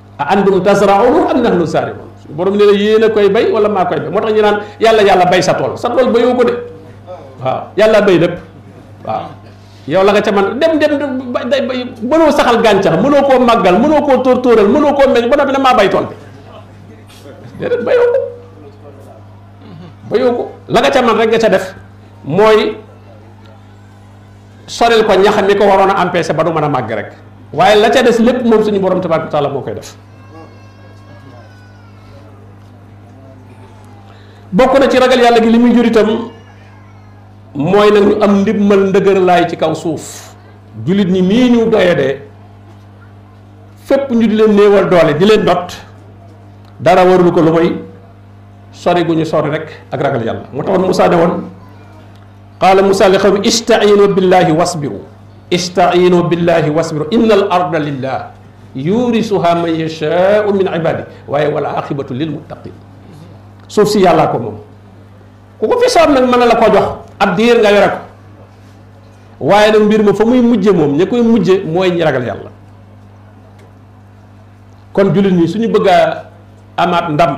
a antum tasraunu am nahnu saariun suñu borom nee na yéen a koy bay wala maa koy bay moo tax ñu naan yàlla yàlla bay sa tool sa tool bayoo ko de waaw yàlla bay lépp waaw yow la nga ca man dem dem day bay mënoo saxal gàncax mënoo koo màggal mënoo koo tóor tóoral mënoo koo meñ ba noppi ne maa bay tool bi déedéet bayoo ko bayoo ko la nga ca man rek nga ca def mooy soril ko ñax mi ko waroon a empêché ba du mën a màgg rek waaye la ca des lépp moom suñu borom tabaaraka taala moo koy def bokk na ci ragal yàlla gi li muy jur itam mooy nag ñu am ndimmal ndëgër laay ci kaw suuf jullit ñi mii ñu doye de fépp ñu di leen néewal doole di leen dot dara warul ko lu mooy sori gu ñu sori rek ak ragal yàlla mu taxoon Musaa ne woon qaala Moussa li xawmi istainu billahi wasbiru istainu billahi wasbiru inna al arda lillah yurisuha man yashaau min ibadi waaye wal aqibatu lil muttaqin suuf si yàllaa ko moom ku ko fi soob nag mën na la ko jox ab diir nga yore ko waaye nag mbir ma fa muy mujje moom ña koy mujje mooy ñi ragal yàlla kon jullit ñi suñu bëgg a amaat ndam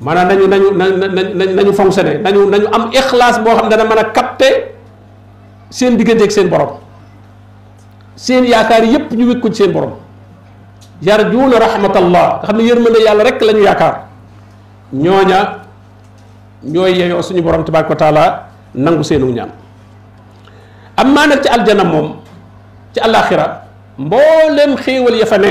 maanaam nañu nañu nañu nañu fonctionné nañu nañu am ixlaas boo xam ne dana mën a capter seen diggante ak seen borom seen yaakaar yépp ñu wékk ko ci seen borom yarjuuna rahmatallah nga xam ne yërmande yàlla rek la ñu yaakaar ñooña ñooy yeyoo suñu borom tabaaraka wa taala nangu seenu ñaan am maa nag ci aljana moom ci àllaaxira mboolem xéewal ya fa ne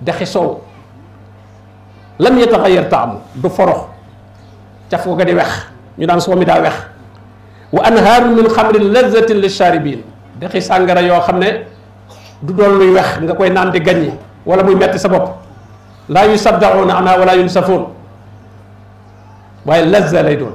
dexi soow lam yataxayar taamu du forox caf ko ga di wex ñu daan soow mi daa wex wa anhaaru min xamrin lazzatin li shaaribin dexi sàngara yoo xam ne du doon luy wex nga koy naan di gaññi wala muy metti sa bopp laa yusaddauna ana wala yunsafoon waaye lazza lay doon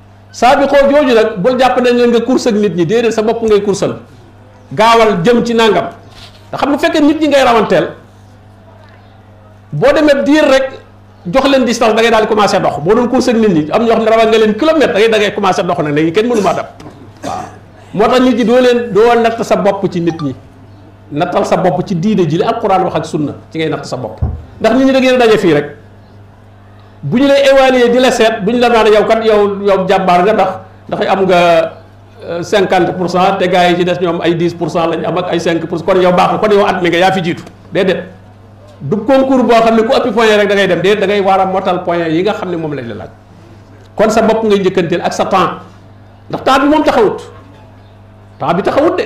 saabiqoo jooju nag bul jàpp nañ leen nga course ak nit ñi déedéet sa bopp ngay coursal gaawal jëm ci nangam nga xam bu fekkee nit ñi ngay rawanteel boo demee diir rek jox leen distance da ngay daal di commencé dox boo doon course ak nit ñi am ñoo xam ne rawal nga leen kilomètre da ngay da ngay commencé dox nag léegi kenn mënu maa dab waaw moo tax nit ñi doo leen doo natt sa bopp ci nit ñi nattal sa bopp ci diine ji li alquran wax ak sunna ci ngay natt sa bopp ndax nit ñi da ngeen daje fii rek bu ñu lay évaluer di la seet bu ñu la naan yow kat yow yow jàmbaar nga ndax ndax am nga euh, cinquante pour cent te gars yi ci des ñoom ay dix pour cent lañ am ak ay cinq pour cent kon yow baax na kon yow at mi nga yaa fi jiitu déedéet du concours boo xam ne ku ëppi point rek da ngay dem déedéet da ngay war a motal point yi nga xam ne moom lañ la laaj kon sa bopp ngay njëkkanteel ak sa temps ndax temps bi moom taxawut temps bi taxawut de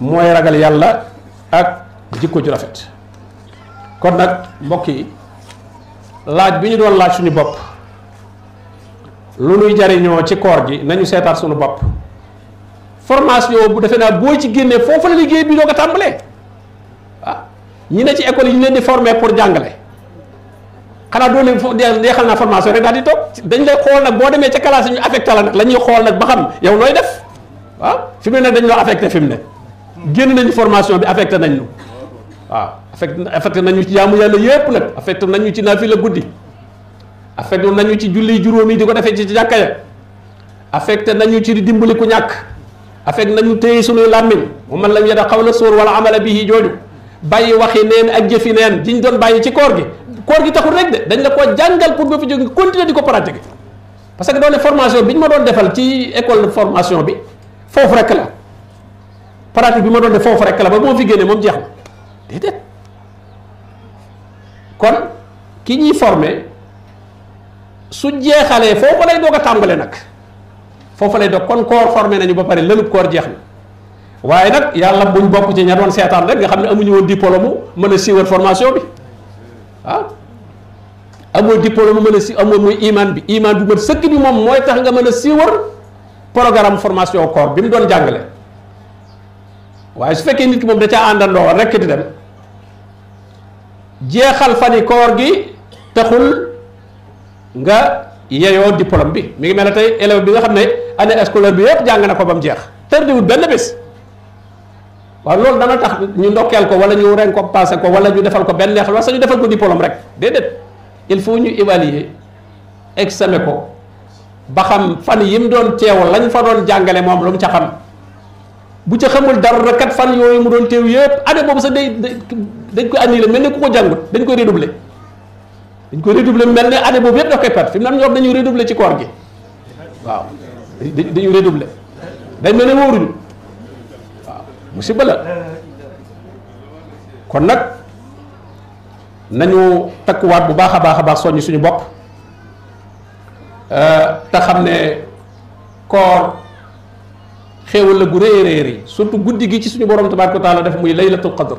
mooy ragal yàlla ak jikko ju rafet kon nag mbokk yi laaj bi ñu doon laaj suñu bopp lu nuy jariñoo ci koor gi nañu seetaat suñu bopp formation bu defe naa boo ci génnee foofu la liggéey bi doo ko tàmbalee ñi ne ci école yi ñu leen di former pour jàngale xanaa doo leen fo jeexal naa formation rek daal di toog dañ lay xool nag boo demee ca classe yi ñu affecté la nag la ñuy xool nag ba xam yow looy def waaw fi mu ne dañ loo affecté fi mu ne génn nañu formation bi affecté nañ ñu waaw affecté affecté nañu ci jaamu yàlla yépp nag affecté nañu ci naafila guddi affecté nañu ci julli juróom yi di ko defee ci jàkka ya affecté nañu ci di dimbali ku ñàkk affecté nañu téye suñuy làmmiñ mu man lam yada xawla suur wala amala bihi jooju bàyyi waxi neen ak jëfi neen jiñ doon bàyyi ci koor gi koor gi taxul rek de dañ la ko jàngal pour ba fi jóge continuer di ko pratiquer parce que doone formation bi ñu ma doon defal ci école de formation bi foofu rek la pratique bi ma doon def foofu rek la ba moo fi génne moom jeex na déedéet kon ki ñuy former su jeexalee foofu lay doog a tàmbale nag foofu lay doog kon koor formé nañu ba pare lëlub koor jeex na waaye nag yàlla buñ bokk ci ña doon seetaan rek nga xam ne amuñu woon diplôme mu mën a siiwal formation bi ah amoo diplôme mu mën a si amoo muy iman bi iman bi mën sëkk bi moom mooy tax nga mën a siiwal programme formation koor bi mu doon jàngale waaye su fekkee nit ki moom da caa àndandoo rek di dem jeexal fani koor gi taxul nga yeyoo diplôme bi mi ngi mel ne tey élève bi nga xam ne année scolaire bi yëpp jàng na ko ba mu jeex tërdiwul benn bés waaw loolu dana tax ñu ndokkeel ko wala ñu récompensé ko wala ñu defal ko benn neexal wala sax ñu defal ko diplôme rek déedéet il faut ñu évaluer examé ko ba xam fan yi mu doon teewal lañ fa doon jàngale moom lu mu ca xam bu ca xamul dara kat fan yooyu mu doon teew yëpp année boobu sax day dañ koy annulé mel ne ku ko jàngut dañ koy redoubler dañ koy redoubler mel ne année boobu yëpp daf koy perte fi mu ne ñoom dañuy redoubler ci koor gi waaw dañuy redoubler day mel ne wóoruñu waaw musiba la kon nag nañu takkuwaat bu baax a baax a baax soññ suñu bopp euh, te xam ne koor. xéewal la gu rëy rëy rëy surtout guddi gi ci suñu borom tabaaraka taala def muy laylatul qadr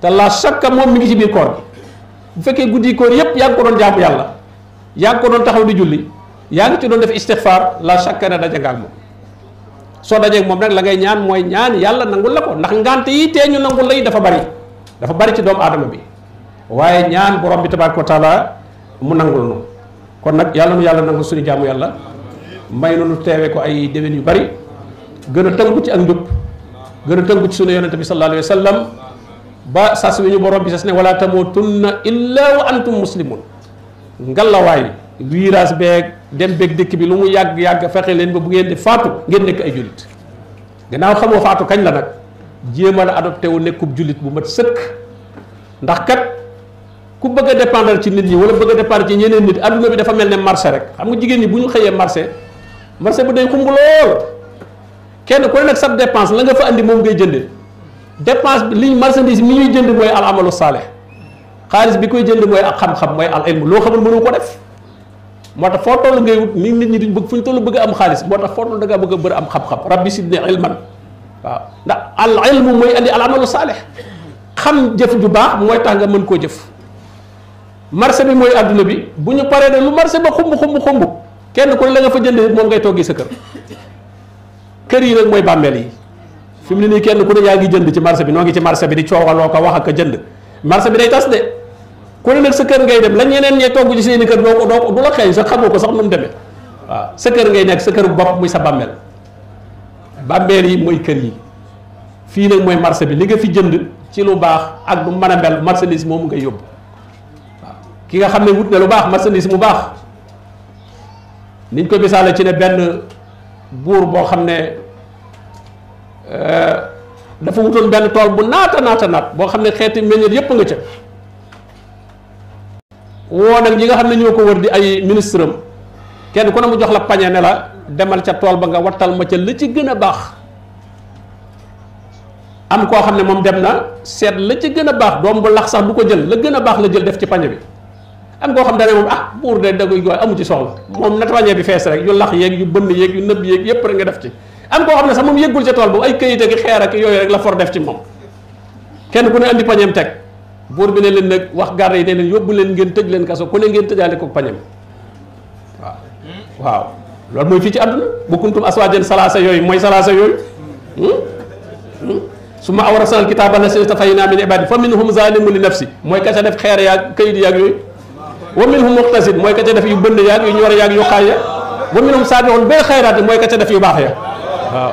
te la shakka moom mi ngi ci biir koor bi bu fekkee guddi koor yépp yaa ngi ko doon jaamu yàlla yaa ngi ko doon taxaw di julli yaa ngi ci doon def istixfaar la shakka ne daje nga ak moom soo dajee ak moom nag la ngay ñaan mooy ñaan yàlla nangul la ko ndax ngante yi tee ñu nangul la yi dafa bari dafa bari ci doomu aadama bi waaye ñaan borom bi tabaaraka taala mu nangul nu kon nag yàlla nu yàlla nangul suñu jaamu yàlla may nu nu teewe ko ay déwén yu bari gën a tënku ci ak njub gën a tënku ci sunu yonente bi sallallahu alayhi wa sallam ba sas wi ñu borom bi sas ne wala tamutunna illa wa antum muslimun ngalawaay virage beeg dem beeg dëkk bi lu mu yàgg yàgg fexe leen ba bu ngeen di faatu ngeen nekk ay jullit gannaaw xamoo faatu kañ la nag jéemal adopté wu nekkub jullit bu mat sëkk ndax kat ku bëgg a dépendre ci nit ñi wala bëgg a dépendre ci ñeneen nit adduna bi dafa mel ne marché rek xam nga jigéen ñi bu ñu xëyee marché marché bu day xumb lool kenn ku ne nag sa dépense la nga fa andi moom ngay jëndee dépense bi liñ marchandise mi ñuy jënd mooy al amalu saale xaalis bi koy jënd mooy ak xam-xam mooy al ilmu loo xamul mënu ko def moo tax foo toll ngay wut ni nit ñi duñ bëgg fu ñu toll bëgg am xaalis moo tax foo toll da ngaa bëgg a bëri am xam-xam rabbi sidni ilman waaw ndax al ilmu mooy andi al amalu saalih xam jëf ju baax mooy tax nga mën koo jëf marché bi mooy àdduna bi bu ñu paree ne lu marché ba xumb xumb xumb kenn ku ne la nga fa jënd moom ngay toggee sa kër kër yi nag mooy bàmmeel yi fi mu ne nii kenn ku ne yaa ngi jënd ci marché bi noo ngi ci marché bi di coowaloo ko wax ak a jënd marché bi day tas de ku ne nag sa kër ngay dem la ñeneen ñee togg ci seeni kër doo ko doo ko du la xeeñ sax xamoo ko sax nu mu demee waaw sa kër ngay nekk sa kër bopp muy sa bàmmeel bàmmeel yi mooy kër yi fii nag mooy marché bi li nga fi jënd ci lu baax ak bu mën a mel marchandise moomu nga yóbbu waaw ki nga xam ne wut na lu baax marchandise mu baax niñ ko misaale ci ne benn buur boo xam ne euh, dafa wutoon benn tool bu naata naata naat boo xam ne xeeti meññeet yépp nga ca woo nag ñi nga xam ne ñoo ko wër di ay ministre am kenn ku ne mu jox la pañe ne la demal ca tool ba nga wattal ma ca la ci gën a baax am koo xam ne moom dem na seet la ci gën a baax doom bu lax sax du ko jël la gën a baax la jël def ci pañe bi am koo xam dane moom ah buur de daguy gooy amu ci soxla moom na pañe bi fees rek yu lax yeeg yu bënn yeeg yu nëb yeeg yépp rek nga def ci am koo xam ne sax moom yëggul ca tool boobu ay këyit ak xeer ak yooyu rek la for def ci moom kenn ku ne andi pañeem teg buur bi ne leen nag wax garde yi ne leen yóbbu leen ngeen tëj leen kaso ku ne ngeen tëjaale ko pañam waaw waaw loolu mooy fii ci àdduna bu kuntum aswaajan salaasa yooyu mooy salaasa yooyu hmm? Hmm? su ma awrasna al kitaaba la stafayna min ibadi fa minhum zalimun li nafsi mooy ka ca def xeer yaag kayit yaag yooyu wa minhum muqtasid mooy ka ca def yu bënd yaag yu ñor yaag yu xaay ya wa minhum saabihun bil xayraati mooy ka ca def yu baax ya waaw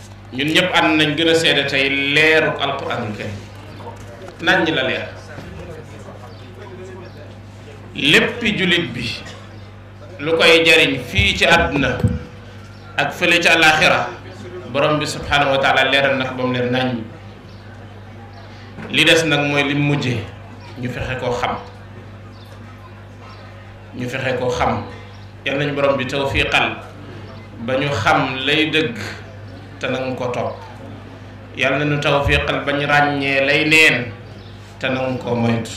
ñun ñëpp ànd nañ gën a seede tey leeru alquranul karim nañ ñi la leer léppi jullit bi lu koy jariñ fii ci àdduna ak fële ci àllaaxira borom bi subhaanahu wa taala leeral nag ba mu leer nañ li des nag mooy li mujjee ñu fexe koo xam ñu fexe ko xam yal nañu borom bi tawfiqal ba ñu xam lay dëgg te nangu ko topp yal nañu tawfiqal ba ñu ràññee lay neen te nangu ko moytu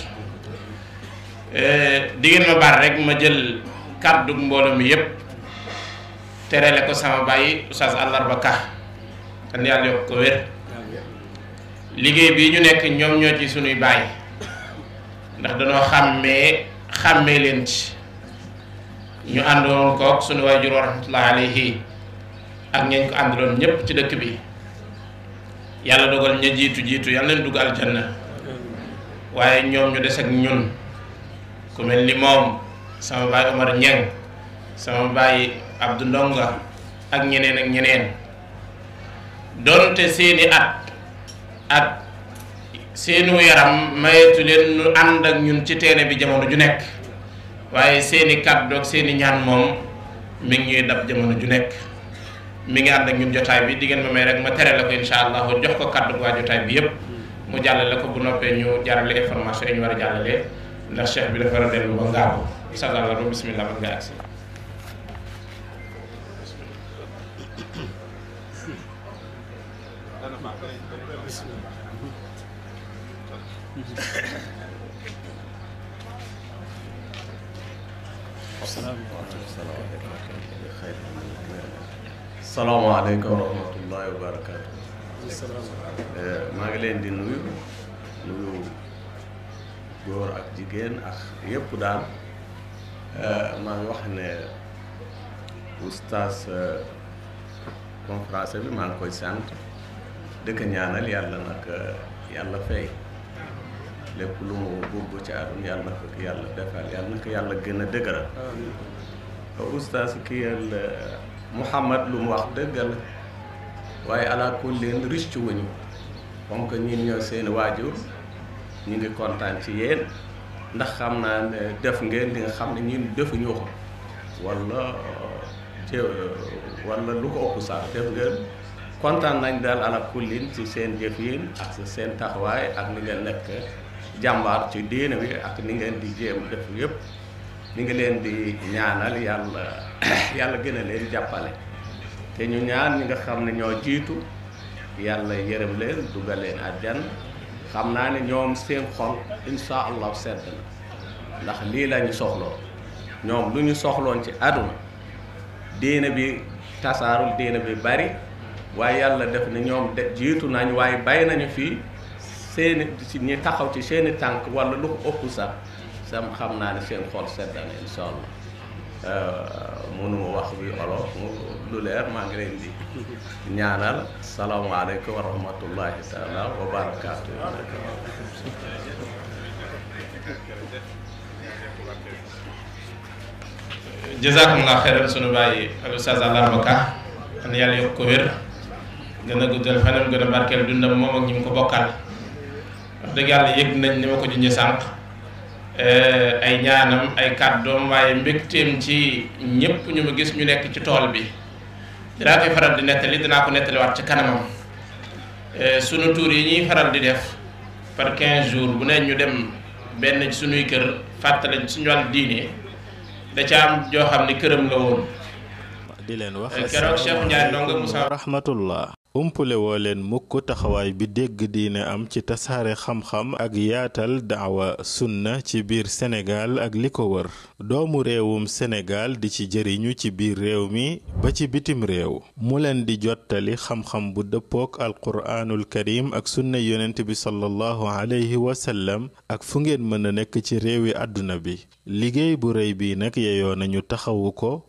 eh, di ngeen ma baal rek ma jël kàddu mbooloo mi yépp terele ko sama bàyyi oustaz àllarba ka kan yàlla yokk ko wér liggéey bi ñu nekk ñoom ñoo ci sunuy bàyyi ndax danoo xàmmee xàmmee leen ci ñu àndoon kook suñu waajur wa rahmatullahi alayhi ak ñañ ko àndaloon ñépp ci dëkk bi yàlla dogal ña jiitu jiitu yàlla leen dugg aljanna waaye ñoom ñu des ak ñun ku mel ni moom sama baay Omar Ñeng sama baay Abdou Ndonga ak ñeneen ak ñeneen donte seeni at ak seenu yaram mayetu leen nu ànd ak ñun ci teene bi jamono ju nekk waaye seeni kàddu ak seeni ñaan moom mi ngi ñuy dab jamono ju nekk mi ngi ànd ak ñun jotaay bi di ngeen ma may rek ma tere la ko insha allah jox ko kàddu waa jotaay bi yépp mu jàllale ko bu noppee ñu jàllale information yi ñu war a jàllale ndax cheikh bi dafa war a dellu ba ngaabu sagal la ba bismillah ba nga agsi salaamaaleykum wa rahmatullahi wa barakaatu. Eh, maa ngi leen di nuyu nuyu góor ak jigéen ak yépp daal eh, maa ngi wax ne. oustaz euh, conférence bi maa ngi koy sant dëkk ñaanal yàlla nag euh, yàlla fay lépp lu mu bëgg ci àdduna yàlla na ko yàlla defal yàlla na ko yàlla gën a dëgëral oustaz ki yàlla Mouhamad lu mu wax dëgg la waaye ala kullin ricc wuñu comme que ñun ñoo seen waajur ñu ngi kontaan ci yéen ndax xam naa ne def ngeen li nga xam ne ñun defuñu ko wala te wala lu ko ëpp sax def ngeen kontaan nañ daal ala kullin ci seen jëf yi ak seen taxawaay ak ni ngeen nekk jàmbaar ci diine bi ak ni ngeen di jéem def yëpp ni nga leen di ñaanal yàlla yàlla gën a leen jàppale te ñu ñaan ñi nga xam ne ñoo jiitu yàlla yërëm leen dugal leen àjjan xam naa ne ñoom seen xol insha allah sedd na ndax lii lañu soxloo ñoom lu ñu soxloon ci àdduna diine bi tasaarul diine bi bari waaye yàlla def na ñoom de jiitu nañ waaye bàyyi nañu fii seeni ñi taxaw ci seeni tànk wala lu ko ëpp sax sam xam naa ne seen xol sedd na insha allah Euh, mënuma wax bi olof mu lu leer maa ngi leen di ñaanal salaamaaleykum wa rahmatullahi taala wa barakaatu jazakumullah xeyran sunu bàyyi al ustaz Alamba Ka an yàlla yokk ko wér gën a guddal fanam gën a barkeel dundam moom ak ñi mu ko bokkal wax dëgg yàlla yëg nañ ni ma ko junjee sànq eh, ay ñaanam ay kàddoom waaye mbégteem ci ñépp ñu ma gis ñu nekk ci tool bi dinaa koy faral di nettali dinaa ko nettaliwaat ci kanamam eh, sunu tuur yi ñuy faral di def par 15 jours bu ne ñu dem benn ci sunuy kër fàttali suñu wàllu diine da ca am joo xam ne këram la woon. di leen wax eh, keroog Cheikh Ndiaye Ndongo Moussa rahmatullah umpule woo leen mukk taxawaay bi dégg diine am ci tasaare xam-xam ak yaatal daawa sunna ci biir Sénégal ak li ko wër doomu réewum Sénégal di ci jëriñu ci biir réew mi ba ci bitim réew mu leen di jottali xam-xam bu dëppook alquraanul karim ak sunna yonent bi sallallahu alayhi wa sallam ak fu ngeen mën a nekk ci réewi àdduna bi liggéey bu rëy bi nag yeyoo nañu taxawu ko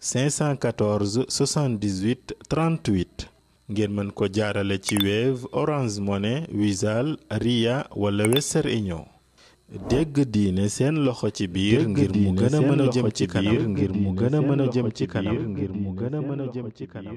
514 78 38 ngeen mën ko jaarale ci Wave Orange Money Wizall Ria wala Western Union. dégg diine seen loxo ci biir ngir mu gën a mën a jëm ci kanam ngir mu gën a mën a jëm ci kanam ngir mu gën a mën a jëm ci kanam.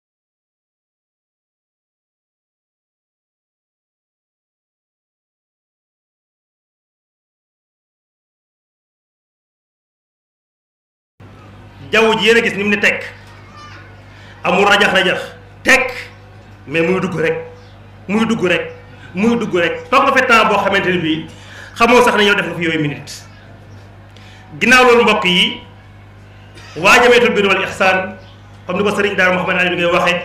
jaww ji yéen a gis ni mu ne tekk amul rajax rajax tekk mais muy dugg rek muy dugg rek muy dugg rek toog nga fi temps boo xamante ni bii xamoo sax ne yow def nga fi yooyu minute ginnaaw loolu mbokk yi waa jameetul biir wal ihsaan comme ni ko sëriñ Daara Mouhamed Aliou ngay waxee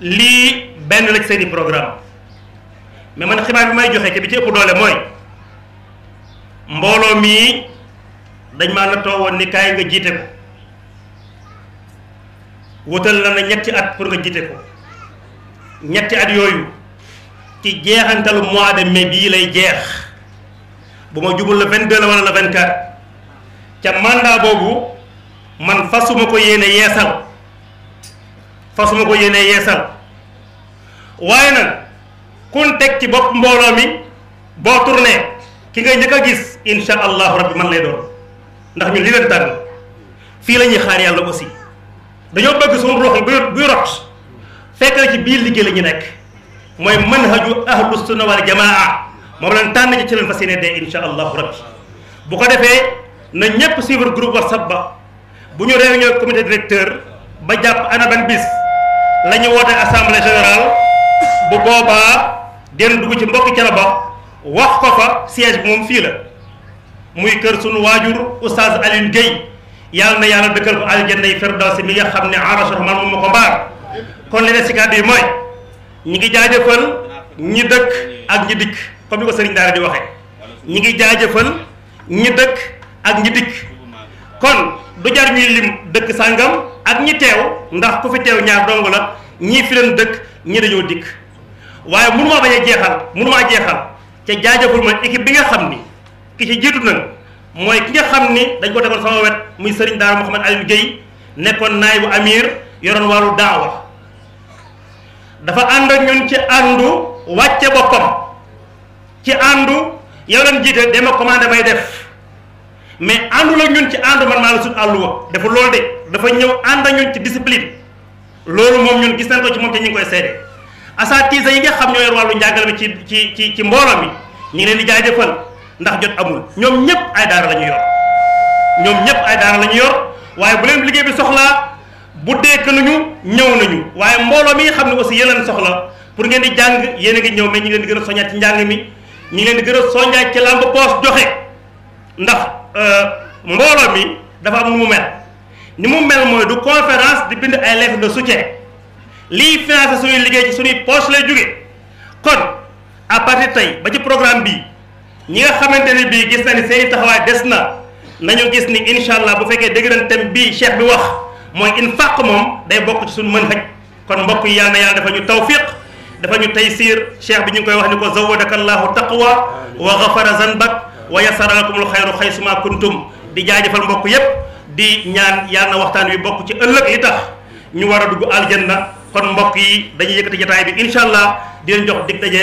lii benn la ci seen i programme mais man xibaar bi may joxe ci bi ci ëpp doole mooy mbooloo mii dañ maa la too woon ni kaay nga jiite ko wutal na na ñetti at pour nga jiite ko ñetti at yooyu ci jeexantalu mois de mai bii lay jeex bu ma jubul le 22 la wala le 24 ca mandat boobu. man fasuma ko yéene yeesal fasuma ko yéene yeesal waaye nag kun teg ci bopp mbooloo mi boo tourné ki ngay njëkk a gis insha allahu rabbi man lay doon ndax ñun li leen tànn fii la ñuy xaar yàlla aussi dañoo bëgg suñu rox yi buy buy rot fekk na ci biir liggéey la ñu nekk mooy manhaju ahlu sunna wal jamaa moom lañ tànn ci ci leen fas yéene dee insha allahu rabbi bu ko defee na ñépp suivre groupe whatsapp ba bu ñu réunion comité directeur ba jàpp ana ban bis la ñu woote assemblée générale bu boobaa den dugg ci mbokki cana ba wax ko fa siège bi moom fii la muy kër sunu waajur oustaz Alioune Guèye yàlla na yàlla dëkkal ko aljanna yi firdawsi mi nga xam ne arrangé rahman moom ma ko mbaar kon li des ci kàddu yi mooy ñi ngi jaajëfal ñi dëkk ak ñi dikk comme ni ko sëriñ daara di waxee ñi ngi jaajëfal ñi dëkk ak ñi dikk kon du jar ñuy lim dëkk sàngam ak ñi teew ndax ku fi teew ñaar dong la ñii fi leen dëkk ñi dañoo dikk waaye mënu maa bañ a jeexal mënu maa jeexal ca jaajëful ma équipe bi nga xam ni ki ci jiitu nag mooy ki nga xam ni dañ ko tegoon sama wet muy sëriñ daara Mouhamed Aliou Guèye nekkoon naay bu amir yoroon wàllu daawa dafa ànd ak ñun ci àndu wàcce boppam ci àndu yow leen jiite dama commandé may def mais àndu la ñun ci àndu man maa la sut àlluwa dafa loolu de dafa ñëw ànd ñun ci discipline loolu moom ñun gis nañ ko ci moom te ñu ngi koy seede asatise yi nga xam ñoo yor wàllu njàngale mi ci ci ci ci mbooloo mi ñu ngi leen di jaajëfal ndax jot amul ñoom ñëpp ay daara la ñu yor ñoom ñëpp ay daara la ñu yor waaye bu leen liggéey bi soxlaa bu dekk nañu ñëw nañu waaye mbooloo mi nga xam ne aussi yéen leen soxla pour ngeen di jàng yéen a ngi ñëw mais ñu ngi leen di gën a soññaat ci njàng mi ñu ngi leen di gën a soññaat ci làmb poos joxe ndax euh, mbooloo mi dafa am nu mu mel ni mu mel mooy du conférence di bind ay lettre de soutien lii financé suñuy liggéey ci suñuy poche lay jóge kon à partir tey ba ci programme bii ñi nga xamante ne bii gis na ni seen i taxawaay des na nañu gis ni incha allah bu fekkee dégg nañ thème bii cheikh bi wax mooy infaq moom day bokk ci suñu mën xëj kon mbokk yi yàlla na yàlla dafa ñu tawfiq dafa ñu taysir cheikh bi ñu ngi koy wax ni ko zawadaka allahu taqwa wa gafara zanbak wa yasara lakumul xayru xaysuma kuntum di jaajëfal mbokk yépp di ñaan yàlla na waxtaan wi bokk ci ëllëg li tax ñu war a dugg aljanna kon mbokk yi dañuy yëkkati jotaay bi incha allah di leen jox dig daje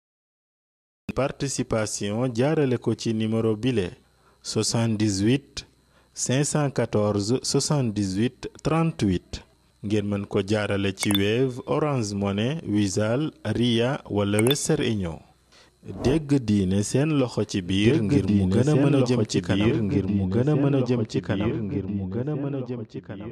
participation jaarale ko ci numéro bile 78 514 78 38 ngeen mën ko jaarale ci Wave Orange Money Wizall Ria wala Western Union dégg diine seen loxo ci biir ngir mu gën a mën a jëm ci kanam ngir mu gën a mën a jëm ci kanam ngir mu gën a mën a jëm ci kanam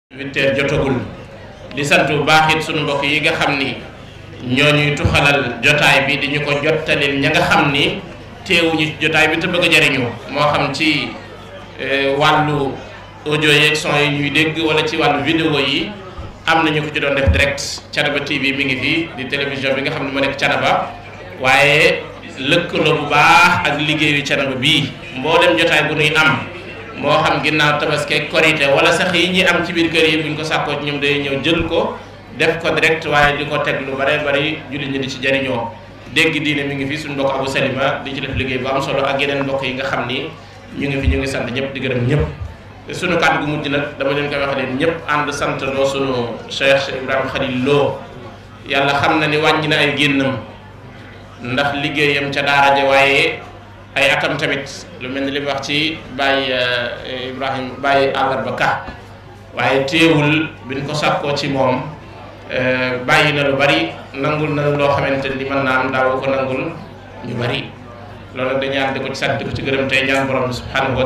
huit heures jotagul di sant bu baax it sunu mbokk yi nga xam ni ñoo ñuy tuxalal jotaay bi di ñu ko jottalil ña nga xam ni teewuñu ci jotaay bi te bëgg a jariñu moo xam ci eh, wàllu audio yeeg son yi ñuy dégg wala ci wàllu vidéo yi am na ñu ko ci doon def direct Thiénaba TV mi ngi fi di télévision bi nga xam ne moo nekk Thiénaba waaye lëkkaloo bu baax ak liggéeyu Thiénaba bii mboolem jotaay bu nuy am moo xam ginnaaw tabaski korite wala sax yi ñuy am ci biir kër yi buñ ko sàkkoo ci ñoom day ñëw jël ko def ko direct waaye di ko teg lu bare bari jullit ñi di ci jariñoo dégg diine mi ngi fi suñu mbokk Abou Salima di ci def liggéey bu am solo ak yeneen mbokk yi nga xam ni ñu ngi fi ñu ngi sant ñëpp di gërëm ñëpp suñu kàddu gu mujj nag dama leen koy wax leen ñëpp ànd sant loo suñu Cheikh Ibrahima Khalil Lo yàlla xam na ni wàññi na ay génnam ndax liggéeyam ca daara ja waaye ay atam tamit lu mel ni li wax ci Baye eh, Ibrahima Baye Àllarba Ka waaye téewul biñ ko sàkkoo ci moom eh, bàyyi na lu bari nangul na loo xamante ni mën naa am daaw ko nangul ñu bari loolu dañu ñaan di ko ci sant di ko ci gërëm tey ñaan borom bi subhanahu wa